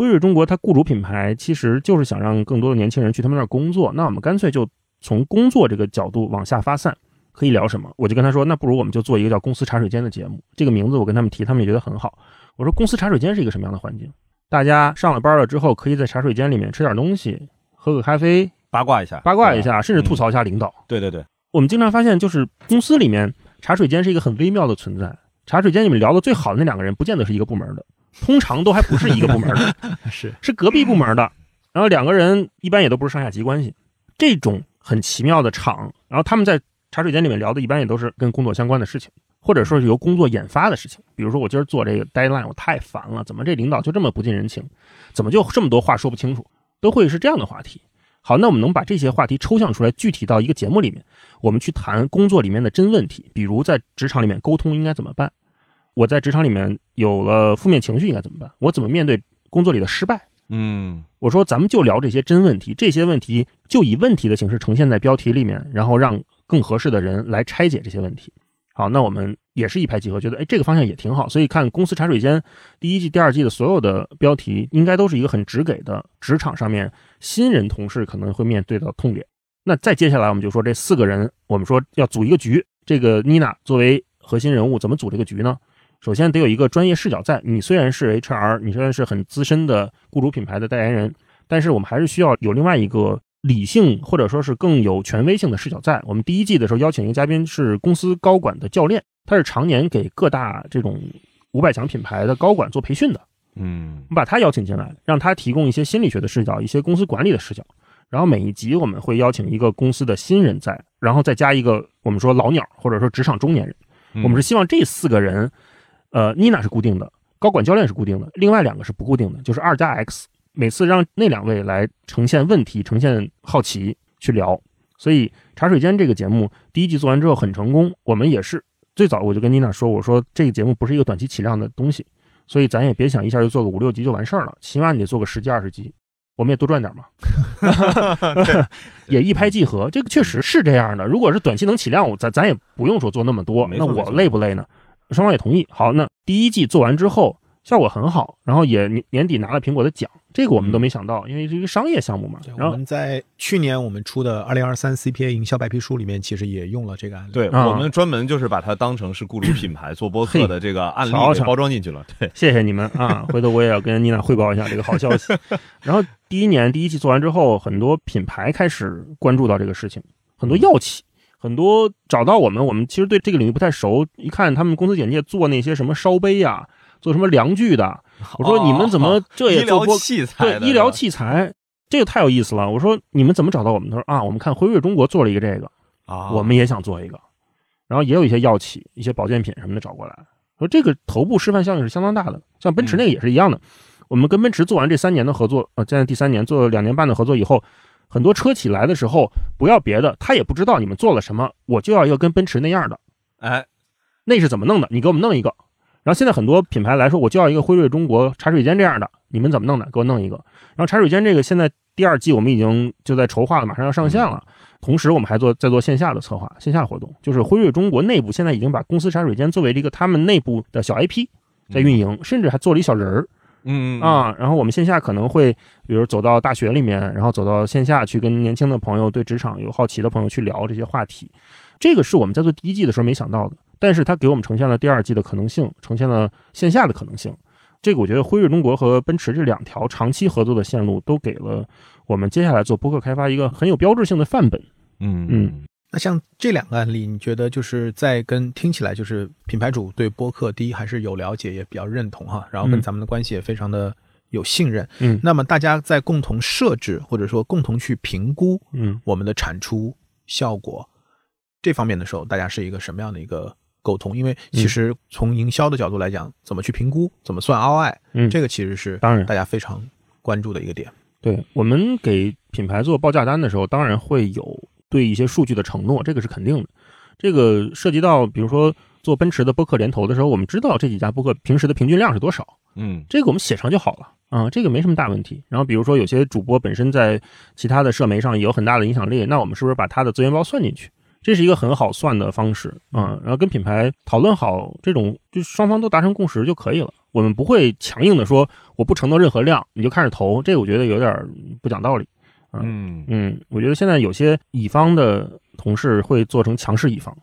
辉瑞中国它雇主品牌其实就是想让更多的年轻人去他们那儿工作，那我们干脆就从工作这个角度往下发散，可以聊什么？我就跟他说，那不如我们就做一个叫“公司茶水间”的节目，这个名字我跟他们提，他们也觉得很好。我说，公司茶水间是一个什么样的环境？大家上了班了之后，可以在茶水间里面吃点东西，喝个咖啡，八卦一下，八卦一下，甚至嗯吐槽一下领导。对对对，我们经常发现，就是公司里面茶水间是一个很微妙的存在。茶水间里面聊的最好的那两个人，不见得是一个部门的，通常都还不是一个部门的，是是隔壁部门的。然后两个人一般也都不是上下级关系，这种很奇妙的场，然后他们在茶水间里面聊的，一般也都是跟工作相关的事情，或者说是由工作引发的事情。比如说我今儿做这个 deadline，我太烦了，怎么这领导就这么不近人情，怎么就这么多话说不清楚，都会是这样的话题。好，那我们能把这些话题抽象出来，具体到一个节目里面，我们去谈工作里面的真问题，比如在职场里面沟通应该怎么办？我在职场里面有了负面情绪应该怎么办？我怎么面对工作里的失败？嗯我说咱们就聊这些真问题，这些问题就以问题的形式呈现在标题里面，然后让更合适的人来拆解这些问题。好，那我们也是一拍即合，觉得哎这个方向也挺好，所以看公司茶水间第一季、第二季的所有的标题，应该都是一个很直给的职场上面新人同事可能会面对的痛点。那再接下来我们就说这四个人，我们说要组一个局，这个妮娜作为核心人物，怎么组这个局呢？首先得有一个专业视角在，你虽然是 HR，你虽然是很资深的雇主品牌的代言人，但是我们还是需要有另外一个理性或者说是更有权威性的视角在。我们第一季的时候邀请一个嘉宾是公司高管的教练，他是常年给各大这种五百强品牌的高管做培训的，嗯我们把他邀请进来，让他提供一些心理学的视角，一些公司管理的视角。然后每一集我们会邀请一个公司的新人在，然后再加一个我们说老鸟或者说职场中年人。嗯我们是希望这四个人，呃，妮娜是固定的，高管教练是固定的，另外两个是不固定的，就是二加 X。每次让那两位来呈现问题、呈现好奇去聊。所以茶水间这个节目第一季做完之后很成功，我们也是最早我就跟妮娜说，我说这个节目不是一个短期起量的东西，所以咱也别想一下就做个五六集就完事儿了，起码你得做个十几二十集。我们也多赚点嘛 也一拍即合，这个确实是这样的。如果是短期能起量，我咱咱也不用说做那么多，那我累不累呢？双方也同意。好，那第一季做完之后效果很好，然后也年年底拿了苹果的奖，这个我们都没想到，因为是一个商业项目嘛。然后我们在去年我们出的二零二三 CPA 营销白皮书里面，其实也用了这个案例。对，啊我们专门就是把它当成是雇主品牌做播客的这个案例包装进去了。对，谢谢你们啊！回头我也要跟妮娜汇报一下这个好消息。然后第一年第一季做完之后，很多品牌开始关注到这个事情，很多药企，很多找到我们，我们其实对这个领域不太熟，一看他们公司简介做那些什么烧杯呀、做什么量具的，我说你们怎么这也医疗做播？器材对，医疗器材。这个太有意思了！我说你们怎么找到我们？他说啊，我们看辉瑞中国做了一个这个，啊，我们也想做一个，然后也有一些药企、一些保健品什么的找过来，说这个头部示范效应是相当大的。像奔驰那个也是一样的，我们跟奔驰做完这三年的合作，呃，现在第三年做了两年半的合作以后，很多车企来的时候不要别的，他也不知道你们做了什么，我就要一个跟奔驰那样的，哎，那是怎么弄的？你给我们弄一个。然后现在很多品牌来说，我就要一个辉瑞中国茶水间这样的，你们怎么弄的？给我弄一个。然后茶水间这个现在第二季我们已经就在筹划了，马上要上线了。同时我们还做在做线下的策划，线下活动，就是辉瑞中国内部现在已经把公司茶水间作为了一个他们内部的小 IP 在运营，甚至还做了一小人儿嗯，啊。然后我们线下可能会比如走到大学里面，然后走到线下去跟年轻的朋友、对职场有好奇的朋友去聊这些话题。这个是我们在做第一季的时候没想到的，但是它给我们呈现了第二季的可能性，呈现了线下的可能性。这个我觉得辉瑞中国和奔驰这两条长期合作的线路，都给了我们接下来做播客开发一个很有标志性的范本。嗯嗯那像这两个案例，你觉得就是在跟听起来就是品牌主对播客第一还是有了解，也比较认同哈，然后跟嗯咱们的关系也非常的有信任。嗯那么大家在共同设置或者说共同去评估嗯我们的产出效果这方面的时候，大家是一个什么样的一个沟通？因为其实从营销的角度来讲，怎么去评估，怎么算 ROI，嗯，这个其实是当然大家非常关注的一个点。对我们给品牌做报价单的时候，当然会有对一些数据的承诺，这个是肯定的。这个涉及到，比如说做奔驰的播客联投的时候，我们知道这几家播客平时的平均量是多少，嗯这个我们写上就好了啊、这个没什么大问题。然后比如说有些主播本身在其他的社媒上也有很大的影响力，那我们是不是把他的资源包算进去？这是一个很好算的方式啊、然后跟品牌讨论好这种，就双方都达成共识就可以了。我们不会强硬的说我不承诺任何量，你就开始投，这个我觉得有点不讲道理。嗯嗯，我觉得现在有些乙方的同事会做成强势乙方，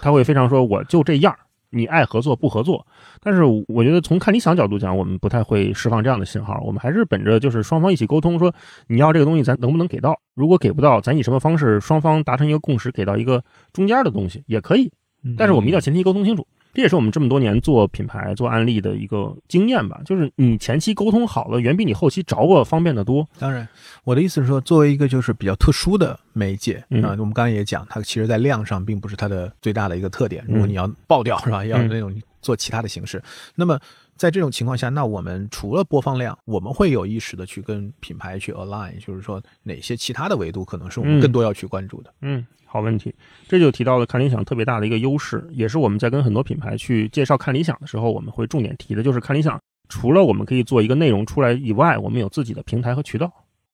他会非常说我就这样，你爱合作不合作。但是我觉得从看理想角度讲，我们不太会释放这样的信号，我们还是本着就是双方一起沟通，说你要这个东西咱能不能给到？如果给不到，咱以什么方式双方达成一个共识，给到一个中间的东西也可以。但是我们一定要前提沟通清楚，这也是我们这么多年做品牌、做案例的一个经验吧。就是你前期沟通好了，远比你后期找我方便的多。当然，我的意思是说，作为一个就是比较特殊的媒介嗯啊、我们刚才也讲，它其实在量上并不是它的最大的一个特点。嗯如果你要爆掉是吧，要嗯那种做其他的形式，那么在这种情况下，那我们除了播放量，我们会有意识的去跟品牌去 align，就是说哪些其他的维度可能是我们嗯更多要去关注的。嗯，好问题，这就提到了看理想特别大的一个优势，也是我们在跟很多品牌去介绍看理想的时候，我们会重点提的，就是看理想除了我们可以做一个内容出来以外，我们有自己的平台和渠道。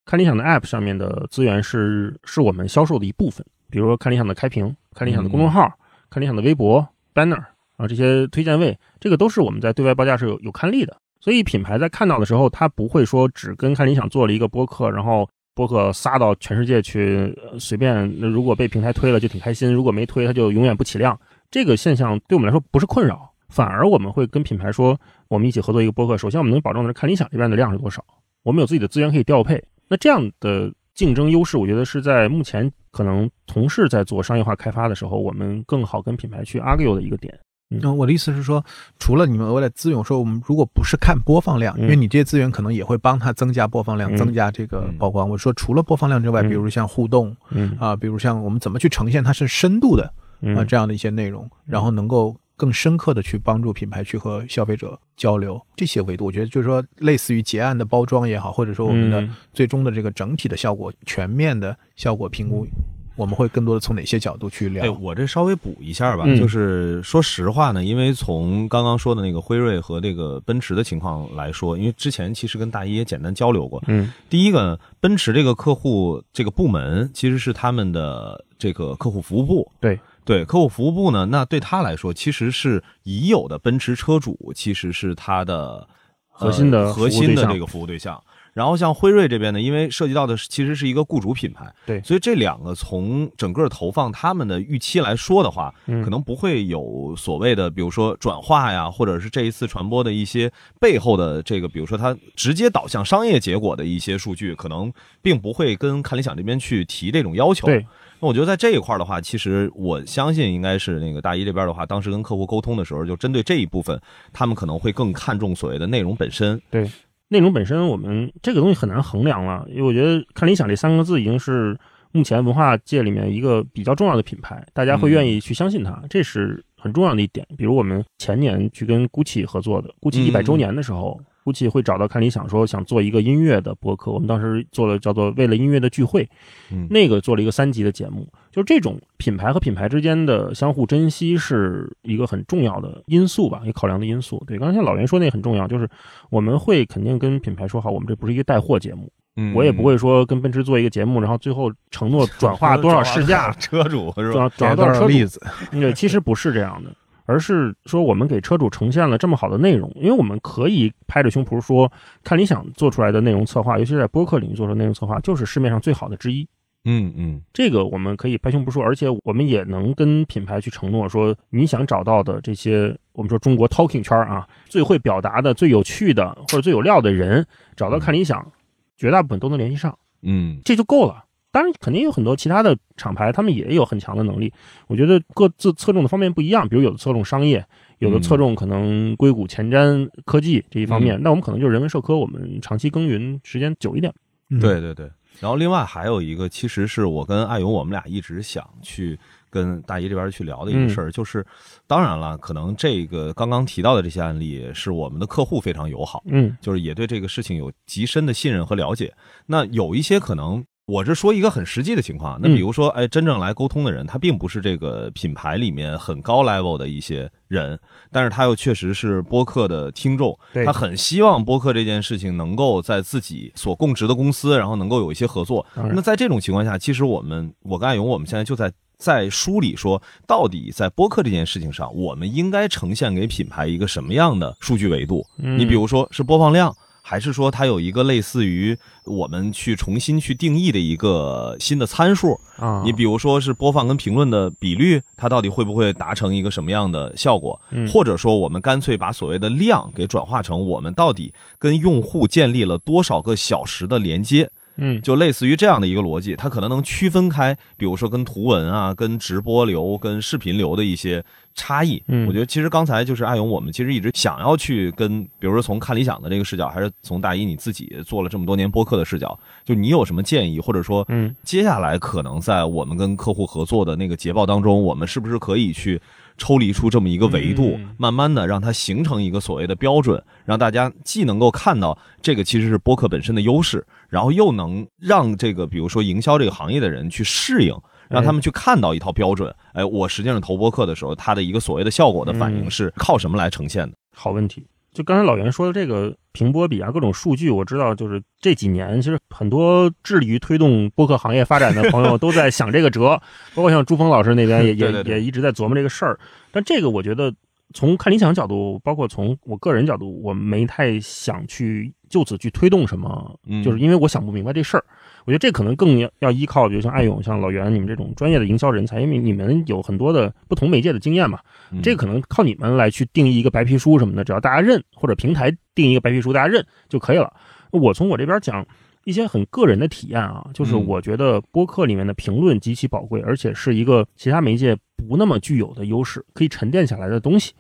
看理想的 App 上面的资源是是我们销售的一部分，比如说看理想的开屏、看理想的公众号、看理想的微博 banner，啊，这些推荐位，这个都是我们在对外报价是有有看例的。所以品牌在看到的时候，他不会说只跟看理想做了一个播客，然后播客撒到全世界去，呃随便那如果被平台推了就挺开心，如果没推他就永远不起量。这个现象对我们来说不是困扰，反而我们会跟品牌说，我们一起合作一个播客。首先我们能保证的是看理想这边的量是多少，我们有自己的资源可以调配。那这样的竞争优势，我觉得是在目前可能同事在做商业化开发的时候，我们更好跟品牌去 argue 的一个点。嗯，我的意思是说，除了你们额外的资源，说我们如果不是看播放量，嗯因为你这些资源可能也会帮他增加播放量，嗯。增加这个嗯。曝光。我说除了播放量之外，嗯。比如像互动嗯。啊，比如像我们怎么去呈现它是深度的啊嗯这样的一些内容，然后能够更深刻的去帮助品牌去和消费者交流这些维度，我觉得就是说，类似于结案的包装也好，或者说我们的嗯。最终的这个整体的效果、全面的效果评估，我们会更多的从哪些角度去聊？哎，我这稍微补一下吧，嗯就是说实话呢，因为从刚刚说的那个辉瑞和这个奔驰的情况来说，因为之前其实跟大一也简单交流过。嗯第一个，奔驰这个客户这个部门其实是他们的这个客户服务部，对对，客户服务部呢，那对他来说其实是已有的奔驰车主，其实是他的核心的呃核心的这个服务对象。然后像辉瑞这边呢，因为涉及到的是其实是一个雇主品牌，对所以这两个从整个投放他们的预期来说的话，嗯可能不会有所谓的，比如说转化呀，或者是这一次传播的一些背后的这个，比如说它直接导向商业结果的一些数据，可能并不会跟看理想这边去提这种要求。对，那我觉得在这一块儿的话，其实我相信应该是那个大一这边的话，当时跟客户沟通的时候，就针对这一部分，他们可能会更看重所谓的内容本身。内容本身，我们这个东西很难衡量了，因为我觉得看理想这三个字已经是目前文化界里面一个比较重要的品牌，大家会愿意去相信它，这是很重要的一点。比如我们前年去跟 GUCCI 合作的，GUCCI 一百周年的时候。GUCCI 会找到看理想说想做一个音乐的播客，我们当时做了叫做为了音乐的聚会，嗯那个做了一个三集的节目，就是这种品牌和品牌之间的相互珍惜是一个很重要的因素吧，一个考量的因素。对，刚才像老袁说那个很重要，就是我们会肯定跟品牌说好，我们这不是一个带货节目，嗯我也不会说跟奔驰做一个节目，然后最后承诺转化 多少试驾，车主是吧？转转化多多少车主。对，其实不是这样的，而是说我们给车主呈现了这么好的内容，因为我们可以拍着胸脯说，看理想做出来的内容策划，尤其是在播客领域做出的内容策划，就是市面上最好的之一。嗯嗯这个我们可以拍胸脯说，而且我们也能跟品牌去承诺说，你想找到的这些，我们说中国 talking 圈啊，最会表达的、最有趣的或者最有料的人，找到看理想，绝大部分都能联系上，嗯这就够了。当然，肯定有很多其他的厂牌，他们也有很强的能力。我觉得各自侧重的方面不一样，比如有的侧重商业，有的侧重可能硅谷前瞻科技这一方面。那我们可能就是人文社科，我们长期耕耘时间久一点。嗯对对对。然后另外还有一个，其实是我跟艾勇我们俩一直想去跟大姨这边去聊的一个事儿，就是当然了，可能这个刚刚提到的这些案例是我们的客户非常友好，嗯就是也对这个事情有极深的信任和了解。那有一些可能。我是说一个很实际的情况，那比如说，哎，真正来沟通的人，他并不是这个品牌里面很高 level 的一些人，但是他又确实是播客的听众，他很希望播客这件事情能够在自己所供职的公司，然后能够有一些合作。那在这种情况下，其实我们我跟艾勇，我们现在就在在梳理说，到底在播客这件事情上，我们应该呈现给品牌一个什么样的数据维度？嗯你比如说是播放量。还是说它有一个类似于我们去重新去定义的一个新的参数？啊，你比如说是播放跟评论的比率，它到底会不会达成一个什么样的效果？嗯或者说我们干脆把所谓的量给转化成我们到底跟用户建立了多少个小时的连接？嗯。就类似于这样的一个逻辑，它可能能区分开，比如说跟图文啊、跟直播流、跟视频流的一些差异。嗯。我觉得其实刚才就是阿勇，我们其实一直想要去跟，比如说从看理想的这个视角，还是从大一你自己做了这么多年播客的视角，就你有什么建议，或者说嗯。接下来可能在我们跟客户合作的那个捷报当中，我们是不是可以去抽离出这么一个维度，嗯慢慢的让它形成一个所谓的标准，让大家既能够看到这个其实是播客本身的优势，然后又能让这个比如说营销这个行业的人去适应。让他们去看到一套标准，哎，我实际上投播客的时候，它的一个所谓的效果的反应嗯是靠什么来呈现的？好问题。就刚才老袁说的这个评播比啊，各种数据，我知道，就是这几年其实很多致力于推动播客行业发展的朋友 都在想这个辙，包括像朱峰老师那边也 也也一直在琢磨这个事儿。但这个我觉得从看理想角度，包括从我个人角度，我没太想去就此去推动什么，嗯就是因为我想不明白这事儿。我觉得这可能更要要依靠，比如像艾勇、像老袁你们这种专业的营销人才，因为你们有很多的不同媒介的经验嘛。嗯这可能靠你们来去定义一个白皮书什么的，只要大家认，或者平台定义一个白皮书，大家认就可以了。我从我这边讲一些很个人的体验啊，就是嗯我觉得播客里面的评论极其宝贵，而且是一个其他媒介不那么具有的优势，可以沉淀下来的东西。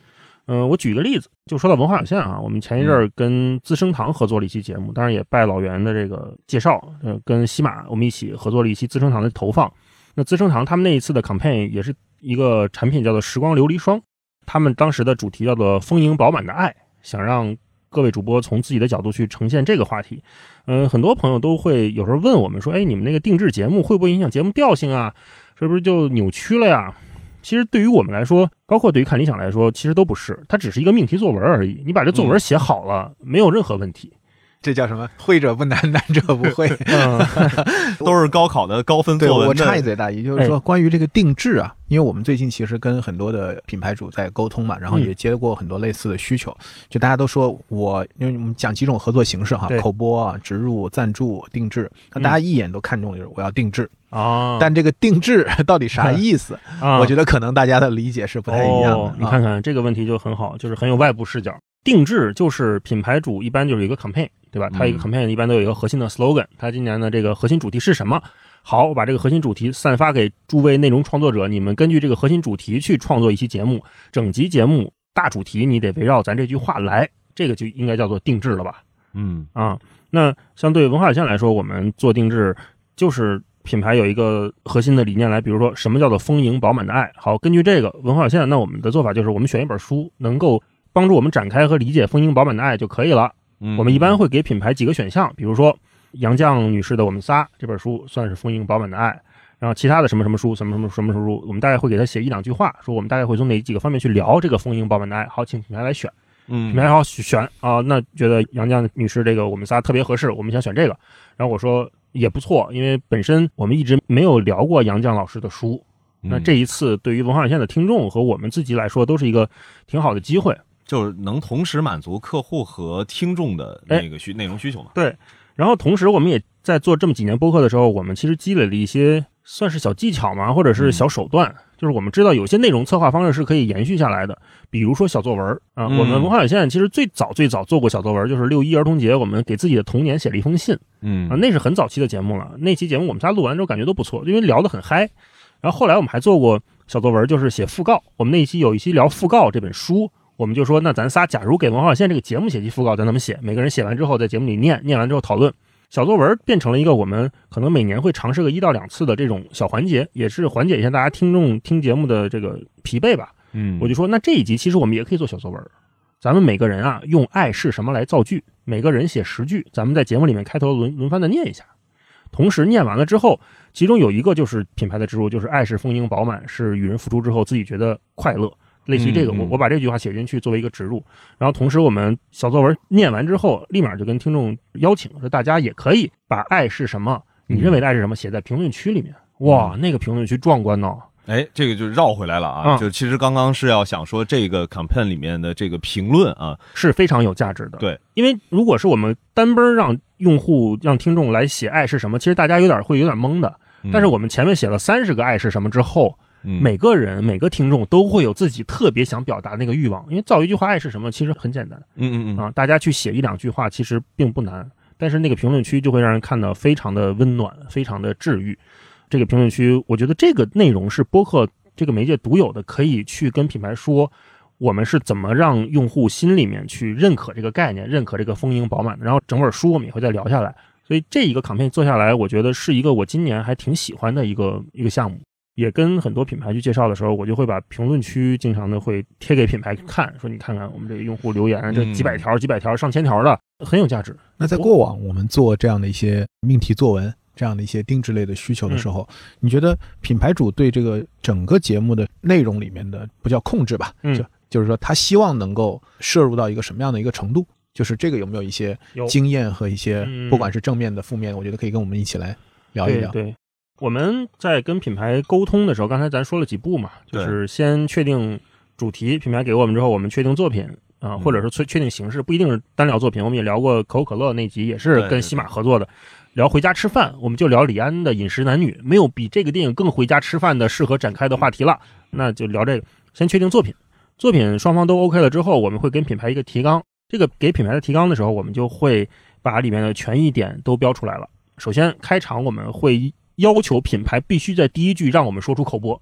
嗯、我举个例子，就说到文化有限啊，我们前一阵儿跟资生堂合作了一期节目，当然也拜老袁的这个介绍，呃，跟西马我们一起合作了一期资生堂的投放。那资生堂他们那一次的 campaign 也是一个产品叫做时光琉璃霜，他们当时的主题叫做丰盈饱满的爱，想让各位主播从自己的角度去呈现这个话题。嗯、很多朋友都会有时候问我们说，哎，你们那个定制节目会不会影响节目调性啊？是不是就扭曲了呀？其实对于我们来说，包括对于看理想来说，其实都不是，它只是一个命题作文而已。你把这作文写好了，没有任何问题。这叫什么？会者不难，难者不会。嗯，都是高考的高分对，作文我插一的，嘴，大姨，就是说关于这个定制啊，因为我们最近其实跟很多的品牌主在沟通嘛，然后也接过很多类似的需求，就大家都说我，因为我们讲几种合作形式哈对，口播啊、植入、赞助、定制，那大家一眼都看中的就是我要定制，啊，但这个定制到底啥意思？啊我觉得可能大家的理解是不太一样的。哦。你看看这个问题就很好，就是很有外部视角。定制就是品牌主一般就是有一个 campaign，对吧？它一个嗯 campaign 一般都有一个核心的 slogan，它今年的这个核心主题是什么？好，我把这个核心主题散发给诸位内容创作者，你们根据这个核心主题去创作一期节目，整集节目大主题你得围绕咱这句话来，这个就应该叫做定制了吧？嗯啊，那相对文化有限来说，我们做定制就是品牌有一个核心的理念来，比如说什么叫做丰盈饱满的爱。好，根据这个文化有限，那我们的做法就是我们选一本书，能够帮助我们展开和理解丰盈饱满的爱就可以了。嗯，我们一般会给品牌几个选项，比如说杨绛女士的《我们仨》这本书算是丰盈饱满的爱。然后其他的什么什么书，什么什么什么书，我们大概会给他写一两句话，说我们大概会从哪几个方面去聊这个丰盈饱满的爱。好，请品牌来选。嗯品牌好选啊，那觉得杨绛女士这个我们仨特别合适，我们想选这个。然后我说也不错，因为本身我们一直没有聊过杨绛老师的书，嗯那这一次对于文化有限的听众和我们自己来说，都是一个挺好的机会。就是能同时满足客户和听众的那个需内容需求嘛。对，然后同时我们也在做这么几年播客的时候，我们其实积累了一些算是小技巧嘛，或者是小手段。就是我们知道有些内容策划方式是可以延续下来的，比如说小作文儿啊。嗯我们文化有限其实最早最早做过小作文，就是六一儿童节，我们给自己的童年写了一封信嗯啊，那是很早期的节目了。那期节目我们仨录完之后感觉都不错，因为聊得很嗨。然后后来我们还做过小作文，就是写讣告。我们那一期有一期聊讣告这本书，我们就说，那咱仨假如给文化有限这个节目写期讣告，咱怎么写？每个人写完之后，在节目里念，念完之后讨论。小作文变成了一个我们可能每年会尝试个一到两次的这种小环节，也是缓解一下大家听众听节目的这个疲惫吧。嗯，我就说，那这一集其实我们也可以做小作文，咱们每个人啊用“爱是什么”来造句，每个人写十句，咱们在节目里面开头轮轮番的念一下。同时念完了之后，其中有一个就是品牌的植入，就是“爱是丰盈饱满”，是与人付出之后自己觉得快乐，类似于这个，我我把这句话写进去作为一个植入。然后同时我们小作文念完之后，立马就跟听众邀请说，大家也可以把“爱是什么”你认为的爱是什么写在评论区里面。哇，那个评论区壮观哦！哎，这个就绕回来了啊！嗯就其实刚刚是要想说这个 campaign 里面的这个评论啊，是非常有价值的。对，因为如果是我们单奔儿让用户、让听众来写爱是什么，其实大家有点会有点懵的。嗯但是我们前面写了三十个爱是什么之后，嗯每个人、每个听众都会有自己特别想表达那个欲望。因为造一句话爱是什么，其实很简单嗯嗯嗯啊，大家去写一两句话其实并不难，但是那个评论区就会让人看到非常的温暖，非常的治愈。这个评论区，我觉得这个内容是播客这个媒介独有的，可以去跟品牌说。我们是怎么让用户心里面去认可这个概念，认可这个丰盈饱满的？然后整本书我们也会再聊下来。所以这一个 campaign 做下来，我觉得是一个我今年还挺喜欢的一个一个项目。也跟很多品牌去介绍的时候，我就会把评论区经常的会贴给品牌看，说你看看我们这个用户留言，这几百条、几百条、上千条的，很有价值。那在过往我们做这样的一些命题作文、这样的一些定制类的需求的时候，你觉得品牌主对这个整个节目的内容里面的不叫控制吧？嗯就就是说他希望能够摄入到一个什么样的一个程度？就是这个有没有一些经验和一些嗯不管是正面的、负面的，我觉得可以跟我们一起来聊一聊。对对，我们在跟品牌沟通的时候，刚才咱说了几步嘛，就是先确定主题，品牌给我们之后，我们确定作品啊、嗯或者是确确定形式，不一定是单聊作品。我们也聊过可口可乐那集，也是跟西马合作的。聊回家吃饭，我们就聊李安的《饮食男女》，没有比这个电影更回家吃饭的适合展开的话题了。那就聊这个，先确定作品，作品双方都 OK 了之后，我们会跟品牌一个提纲。这个给品牌的提纲的时候，我们就会把里面的权益点都标出来了。首先，开场我们会要求品牌必须在第一句让我们说出口播，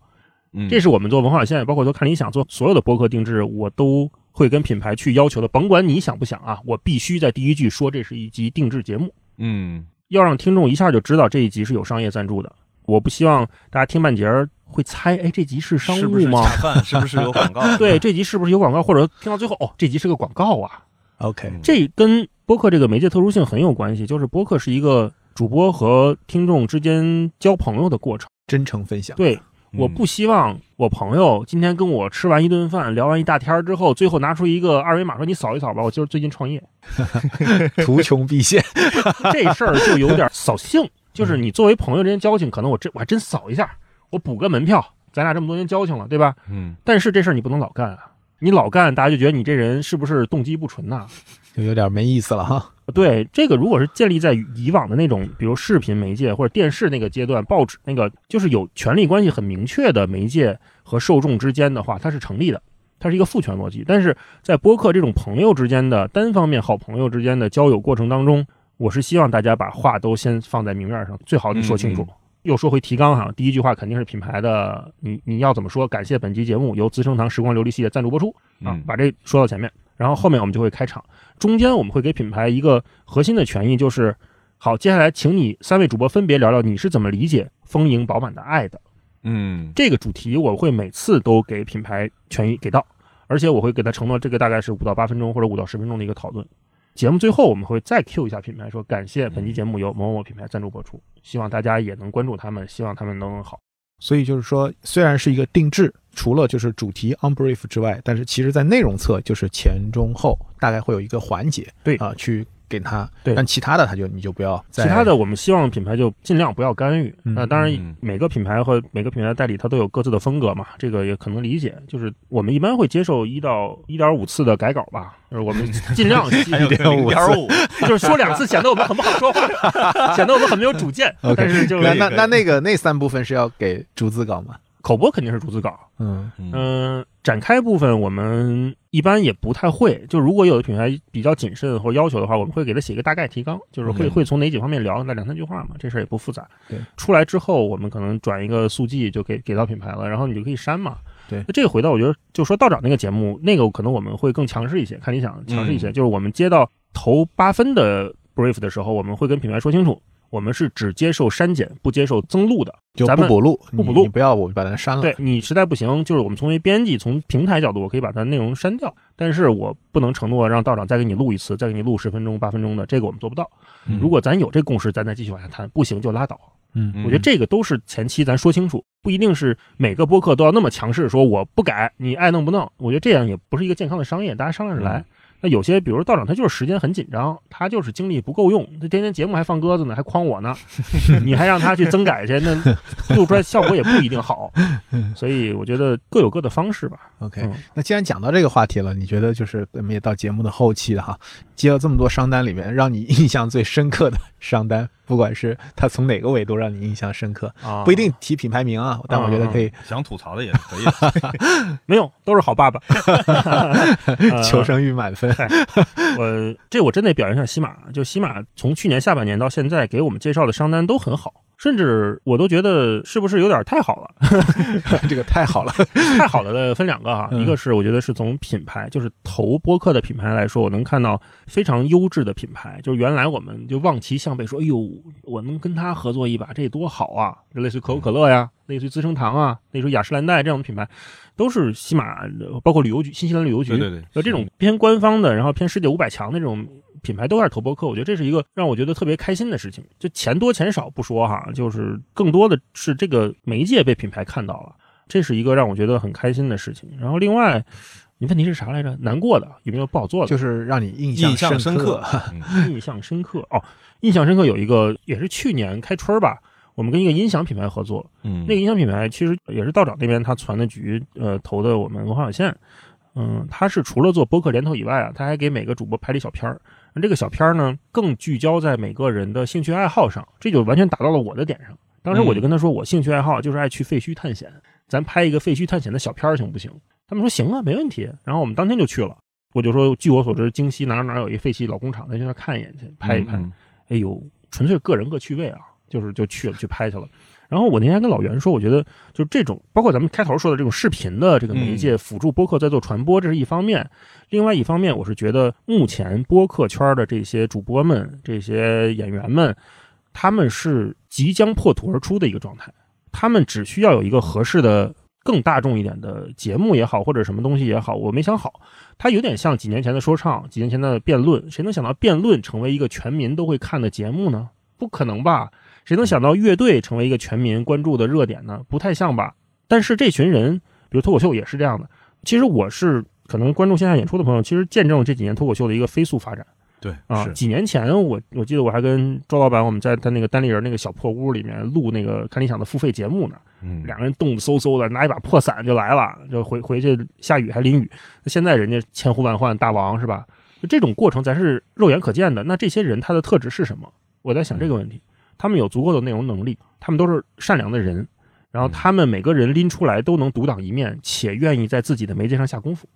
嗯这是我们做文化有限，包括做看理想做所有的播客定制，我都会跟品牌去要求的。甭管你想不想啊，我必须在第一句说这是一集定制节目，嗯要让听众一下就知道这一集是有商业赞助的。我不希望大家听半截儿会猜，哎，这集是商务吗？是不是有广告？对，这集是不是有广告？或者听到最后，哦，这集是个广告啊？OK，嗯这跟播客这个媒介特殊性很有关系，就是播客是一个主播和听众之间交朋友的过程。真诚分享。对，嗯我不希望我朋友今天跟我吃完一顿饭，聊完一大天儿之后，最后拿出一个二维码说你扫一扫吧，我今儿最近创业，图穷匕见。这事儿就有点扫兴。就是你作为朋友之间交情，可能我真我还真扫一下，我补个门票，咱俩这么多年交情了，对吧？嗯但是这事儿你不能老干啊，你老干，大家就觉得你这人是不是动机不纯呐、就有点没意思了哈。对，这个如果是建立在以往的那种，比如视频媒介或者电视那个阶段，报纸那个就是有权利关系很明确的媒介和受众之间的话，它是成立的，它是一个父权逻辑。但是在播客这种朋友之间的单方面好朋友之间的交友过程当中，我是希望大家把话都先放在明面上，最好你说清楚。嗯又说回提纲哈，第一句话肯定是品牌的，你你要怎么说？感谢本期节目由资生堂时光琉璃系列赞助播出。啊嗯，把这说到前面，然后后面我们就会开场，中间我们会给品牌一个核心的权益，就是好，接下来请你三位主播分别聊聊你是怎么理解丰盈饱满的爱的嗯这个主题，我会每次都给品牌权益给到，而且我会给他承诺，这个大概是五到八分钟或者五到十分钟的一个讨论。节目最后我们会再 Q 一下品牌，说感谢本期节目由某某某品牌赞助播出，希望大家也能关注他们，希望他们能好。所以就是说，虽然是一个定制，除了就是主题 on brief 之外，但是其实在内容侧就是前中后大概会有一个环节，对。啊，去给他。对但其他的他就你就不要再。其他的我们希望品牌就尽量不要干预。嗯那当然嗯，每个品牌和每个品牌的代理它都有各自的风格嘛，这个也可能理解。就是我们一般会接受一到一点五次的改稿吧，就是我们尽量 还有1.5零点五，就是说两次 显得我们很不好说话，显得我们很没有主见。OK 但是就那那那那个那三部分是要给逐字稿吗？口播肯定是逐字稿，嗯嗯嗯、展开部分我们一般也不太会。就如果有的品牌比较谨慎或要求的话，我们会给他写一个大概提纲，就是会会从哪几方面聊，那两三句话嘛，这事儿也不复杂。对，出来之后我们可能转一个速记就给给到品牌了，然后你就可以删嘛。对那这个回到我觉得就说道长那个节目，那个可能我们会更强势一些，看你想强势一些，嗯就是我们接到投八分的 brief 的时候，我们会跟品牌说清楚，我们是只接受删减，不接受增录的。就咱们不补录，不补录不要我把它删了。对你实在不行，就是我们从为编辑、从平台角度，我可以把它内容删掉，但是我不能承诺让道长再给你录一次，再给你录十分钟、八分钟的，这个我们做不到。嗯如果咱有这共识，咱再继续往下谈，不行就拉倒。嗯嗯我觉得这个都是前期咱说清楚，不一定是每个播客都要那么强势说我不改，你爱弄不弄。我觉得这样也不是一个健康的商业，大家商量着来。那有些，比如道长，他就是时间很紧张，他就是精力不够用，他天天节目还放鸽子呢，还诓我呢，你还让他去增改去，那录出来效果也不一定好。所以我觉得各有各的方式吧。OK，、嗯那既然讲到这个话题了，你觉得就是我们也到节目的后期了哈，接了这么多商单里面，让你 印象最深刻的商单，不管是它从哪个维度让你印象深刻，啊，不一定提品牌名啊，但我觉得可以想吐槽的也可以的。没有，都是好爸爸。呃求生欲满分。我这我真得表扬一下西马，就西马从去年下半年到现在给我们介绍的商单都很好，甚至我都觉得是不是有点太好了？这个太好了，太好了的分两个哈，嗯一个是我觉得是从品牌，就是投播客的品牌来说，我能看到非常优质的品牌，就是原来我们就望其项背说，哎呦，我能跟他合作一把，这多好啊！就类似于可口可乐呀，类似于资生堂啊，类似于雅诗兰黛这样的品牌，都是西马，包括旅游局、新西兰旅游局，对对对，就这种偏官方的，然后偏世界五百强的这种品牌都开始投播客，我觉得这是一个让我觉得特别开心的事情。就钱多钱少不说哈，就是更多的是这个媒介被品牌看到了，这是一个让我觉得很开心的事情。然后另外，你问题是啥来着？难过的有没有不好做的？就是让你印印象深深刻。嗯 印象深刻哦，印象深刻有一个也是去年开春儿吧，我们跟一个音响品牌合作，嗯，那个音响品牌其实也是道长那边他传的局，呃，投的我们文化有限。嗯，他是除了做播客联投以外啊，他还给每个主播拍了一小片儿。这个小片儿呢，更聚焦在每个人的兴趣爱好上，这就完全打到了我的点上。当时我就跟他说，我兴趣爱好就是爱去废墟探险，咱拍一个废墟探险的小片儿行不行？他们说行啊，没问题。然后我们当天就去了。我就说，据我所知，京西哪哪有一废弃老工厂，咱去那看一眼去，拍一拍。哎呦，纯粹个人各趣味啊，就是就去了，去拍去了。然后我那天跟老袁说，我觉得就这种，包括咱们开头说的这种视频的这个媒介辅助播客在做传播，这是一方面。另外一方面，我是觉得目前播客圈的这些主播们、这些演员们，他们是即将破土而出的一个状态。他们只需要有一个合适的、更大众一点的节目也好，或者什么东西也好，我没想好。它有点像几年前的说唱，几年前的辩论。谁能想到辩论成为一个全民都会看的节目呢？不可能吧？谁能想到乐队成为一个全民关注的热点呢？不太像吧？但是这群人，比如脱口秀也是这样的。其实我是可能关注线下演出的朋友，其实见证了这几年脱口秀的一个飞速发展。对啊，几年前我我记得我还跟周老板我们在他那个单立人那个小破屋里面录那个看理想的付费节目呢。嗯，两个人冻得嗖嗖的，拿一把破伞就来了，就回回去下雨还淋雨。那现在人家千呼万唤大王是吧？就这种过程咱是肉眼可见的。那这些人他的特质是什么？我在想这个问题。他们有足够的内容能力，他们都是善良的人，然后他们每个人拎出来都能独当一面，且愿意在自己的媒介上下功夫。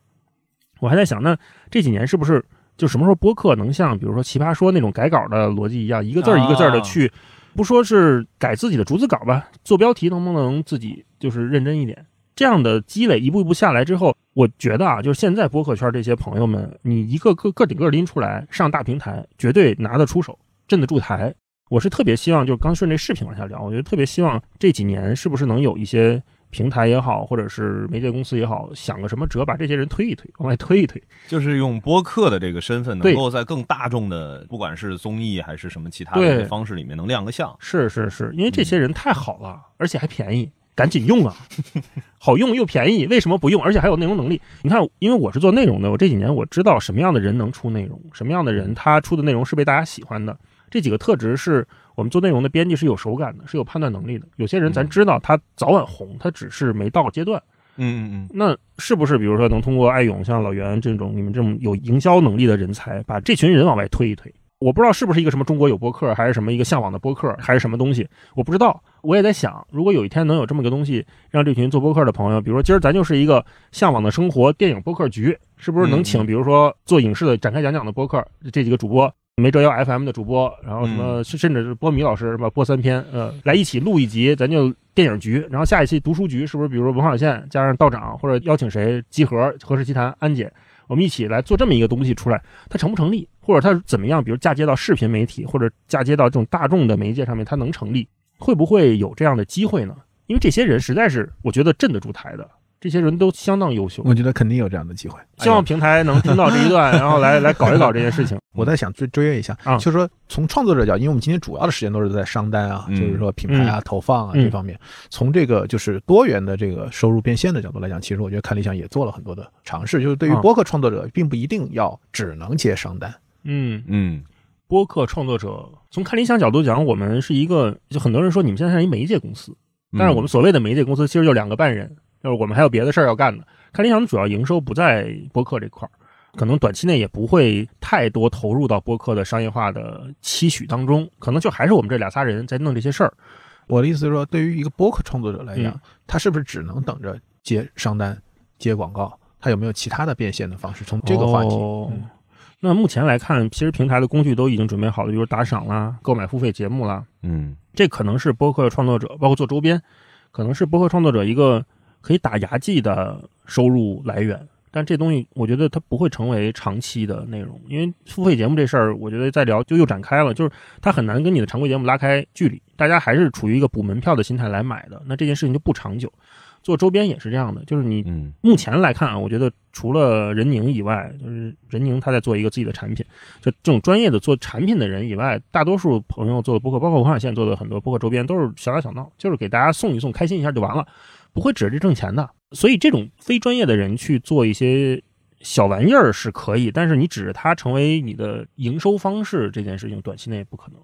我还在想，那这几年是不是就什么时候播客能像比如说奇葩说那种改稿的逻辑一样，一个字儿一个字儿的去，不说是改自己的逐字稿吧，做标题能不能自己就是认真一点？这样的积累一步一步下来之后，我觉得啊，就是现在播客圈这些朋友们，你一个个个顶个拎出来上大平台，绝对拿得出手，镇得住台。我是特别希望，就是刚顺着视频往下聊，我觉得特别希望这几年是不是能有一些平台也好，或者是媒介公司也好，想个什么辙，把这些人推一推，往外推一推，就是用播客的这个身份，能够在更大众的，不管是综艺还是什么其他的方式里面，能亮个相。是是是，因为这些人太好了，而且还便宜，赶紧用啊！好用又便宜，为什么不用？而且还有内容能力。你看，因为我是做内容的，我这几年我知道什么样的人能出内容，什么样的人他出的内容是被大家喜欢的。这几个特质是我们做内容的编辑是有手感的，是有判断能力的。有些人咱知道他早晚红，他只是没到阶段。嗯嗯嗯。那是不是比如说能通过艾勇像老袁这种你们这种有营销能力的人才，把这群人往外推一推？我不知道是不是一个什么中国有播客，还是什么一个向往的播客，还是什么东西？我不知道。我也在想，如果有一天能有这么个东西，让这群做播客的朋友，比如说今儿咱就是一个向往的生活电影播客局，是不是能请比如说做影视的展开讲讲的播客这几个主播？没折腰 FM 的主播，然后什么甚至是波米老师是吧？播三篇，呃，来一起录一集，咱就电影局。然后下一期读书局是不是？比如说文化有限加上道长，或者邀请谁？集合何氏奇谈安姐，我们一起来做这么一个东西出来，它成不成立？或者它怎么样？比如嫁接到视频媒体，或者嫁接到这种大众的媒介上面，它能成立？会不会有这样的机会呢？因为这些人实在是，我觉得镇得住台的。这些人都相当优秀，我觉得肯定有这样的机会。希望平台能听到这一段，然后来来搞一搞这件事情。我在想追追约一下啊，就是说从创作者角，因为我们今天主要的时间都是在商单啊，就是说品牌啊、投放啊这方面。从这个就是多元的这个收入变现的角度来讲，其实我觉得看理想也做了很多的尝试。就是对于播客创作者，并不一定要只能接商单。嗯嗯，播客创作者从看理想角度讲，我们是一个，就很多人说你们现在是一媒介公司，但是我们所谓的媒介公司其实就两个半人。就是我们还有别的事儿要干的。看理想的主要营收不在播客这块儿，可能短期内也不会太多投入到播客的商业化的期许当中，可能就还是我们这俩仨人在弄这些事儿。我的意思是说，对于一个播客创作者来讲，他是不是只能等着接商单、接广告？他有没有其他的变现的方式？从这个话题，那目前来看，其实平台的工具都已经准备好了，比如打赏啦、购买付费节目啦，嗯，这可能是播客创作者，包括做周边，可能是播客创作者一个。可以打牙祭的收入来源，但这东西我觉得它不会成为长期的内容，因为付费节目这事儿，我觉得再聊就又展开了，就是它很难跟你的常规节目拉开距离，大家还是处于一个补门票的心态来买的，那这件事情就不长久。做周边也是这样的，就是你目前来看啊，我觉得除了任宁以外，就是任宁他在做一个自己的产品，就这种专业的做产品的人以外，大多数朋友做的博客，包括文化线做的很多博客周边，都是小打小闹，就是给大家送一送，开心一下就完了。不会指着这挣钱的，所以这种非专业的人去做一些小玩意儿是可以，但是你指着它成为你的营收方式这件事情，短期内不可能。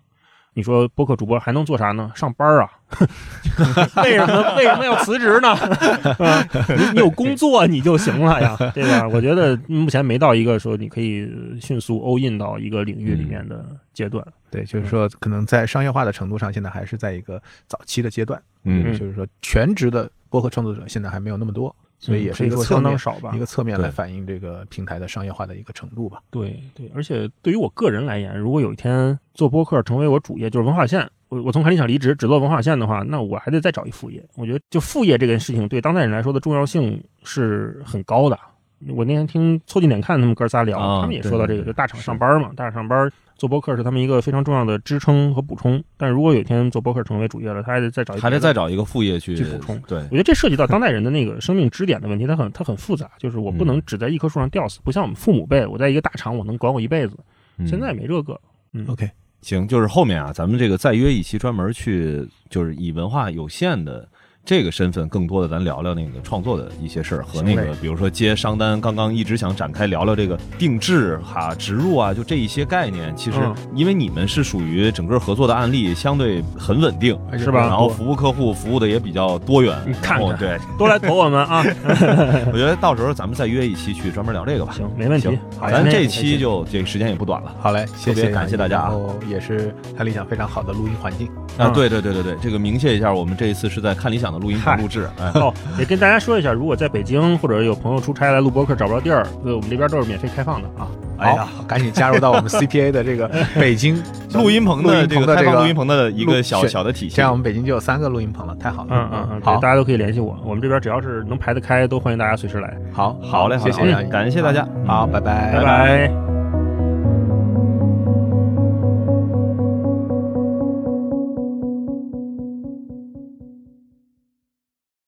你说播客主播还能做啥呢？上班啊？为什么为什么要辞职呢？啊，你你有工作你就行了呀，对吧？我觉得目前没到一个说你可以迅速 all in 到一个领域里面的阶段。对，就是说可能在商业化的程度上，现在还是在一个早期的阶段。嗯就是说全职的播客创作者现在还没有那么多，所以也是一个相侧面当少吧一。个侧面来反映这个平台的商业化的一个程度吧。对对，而且对于我个人来言，如果有一天做播客成为我主业，就是文化有限，我我从海理想离职，只做文化有限的话，那我还得再找一副业。我觉得就副业这件事情对当代人来说的重要性是很高的。我那天听凑近点看他们哥仨聊，啊他们也说到这个，就大厂上班嘛，大厂上班做播客是他们一个非常重要的支撑和补充。但如果有一天做播客成为主业了，他还得再找一还得再找一个副业去去补充对我觉得这涉及到当代人的那个生命支点的问题，它很它很复杂，就是我不能只在一棵树上吊死，不像我们父母辈，我在一个大厂我能管我一辈子，嗯现在没这个。嗯 OK，行，就是后面啊，咱们这个再约一期专门去，就是以文化有限的这个身份，更多的咱聊聊那个创作的一些事儿和那个，比如说接商单，刚刚一直想展开聊聊这个定制哈、植入啊，就这一些概念。其实嗯因为你们是属于整个合作的案例相对很稳定，是吧然后服务客户服务的也比较多元，你看看对，多来投我们啊！我觉得到时候咱们再约一期去专门聊这个吧。行，没问题行。好，咱这期就这个时间也不短了。好嘞，谢特别谢感谢大家啊也是看理想非常好的录音环境。啊，嗯对对对对对，这个明谢一下，我们这一次是在看理想的录音棚录制，哎，哦，也跟大家说一下，如果在北京或者有朋友出差来录播客找不着地儿，呃，我们这边都是免费开放的啊。哎呀，好，赶紧加入到我们 CPA 的这个 北京录音棚的这个开录音棚的这个放录音棚的一个小小的体系这样我们北京就有三个录音棚了，太好了。嗯嗯嗯，对好大，家都可以联系我，我们这边只要是能排得开，都欢迎大家随时来。好，好嘞，好嘞谢谢，感谢大家，好，拜拜，拜拜。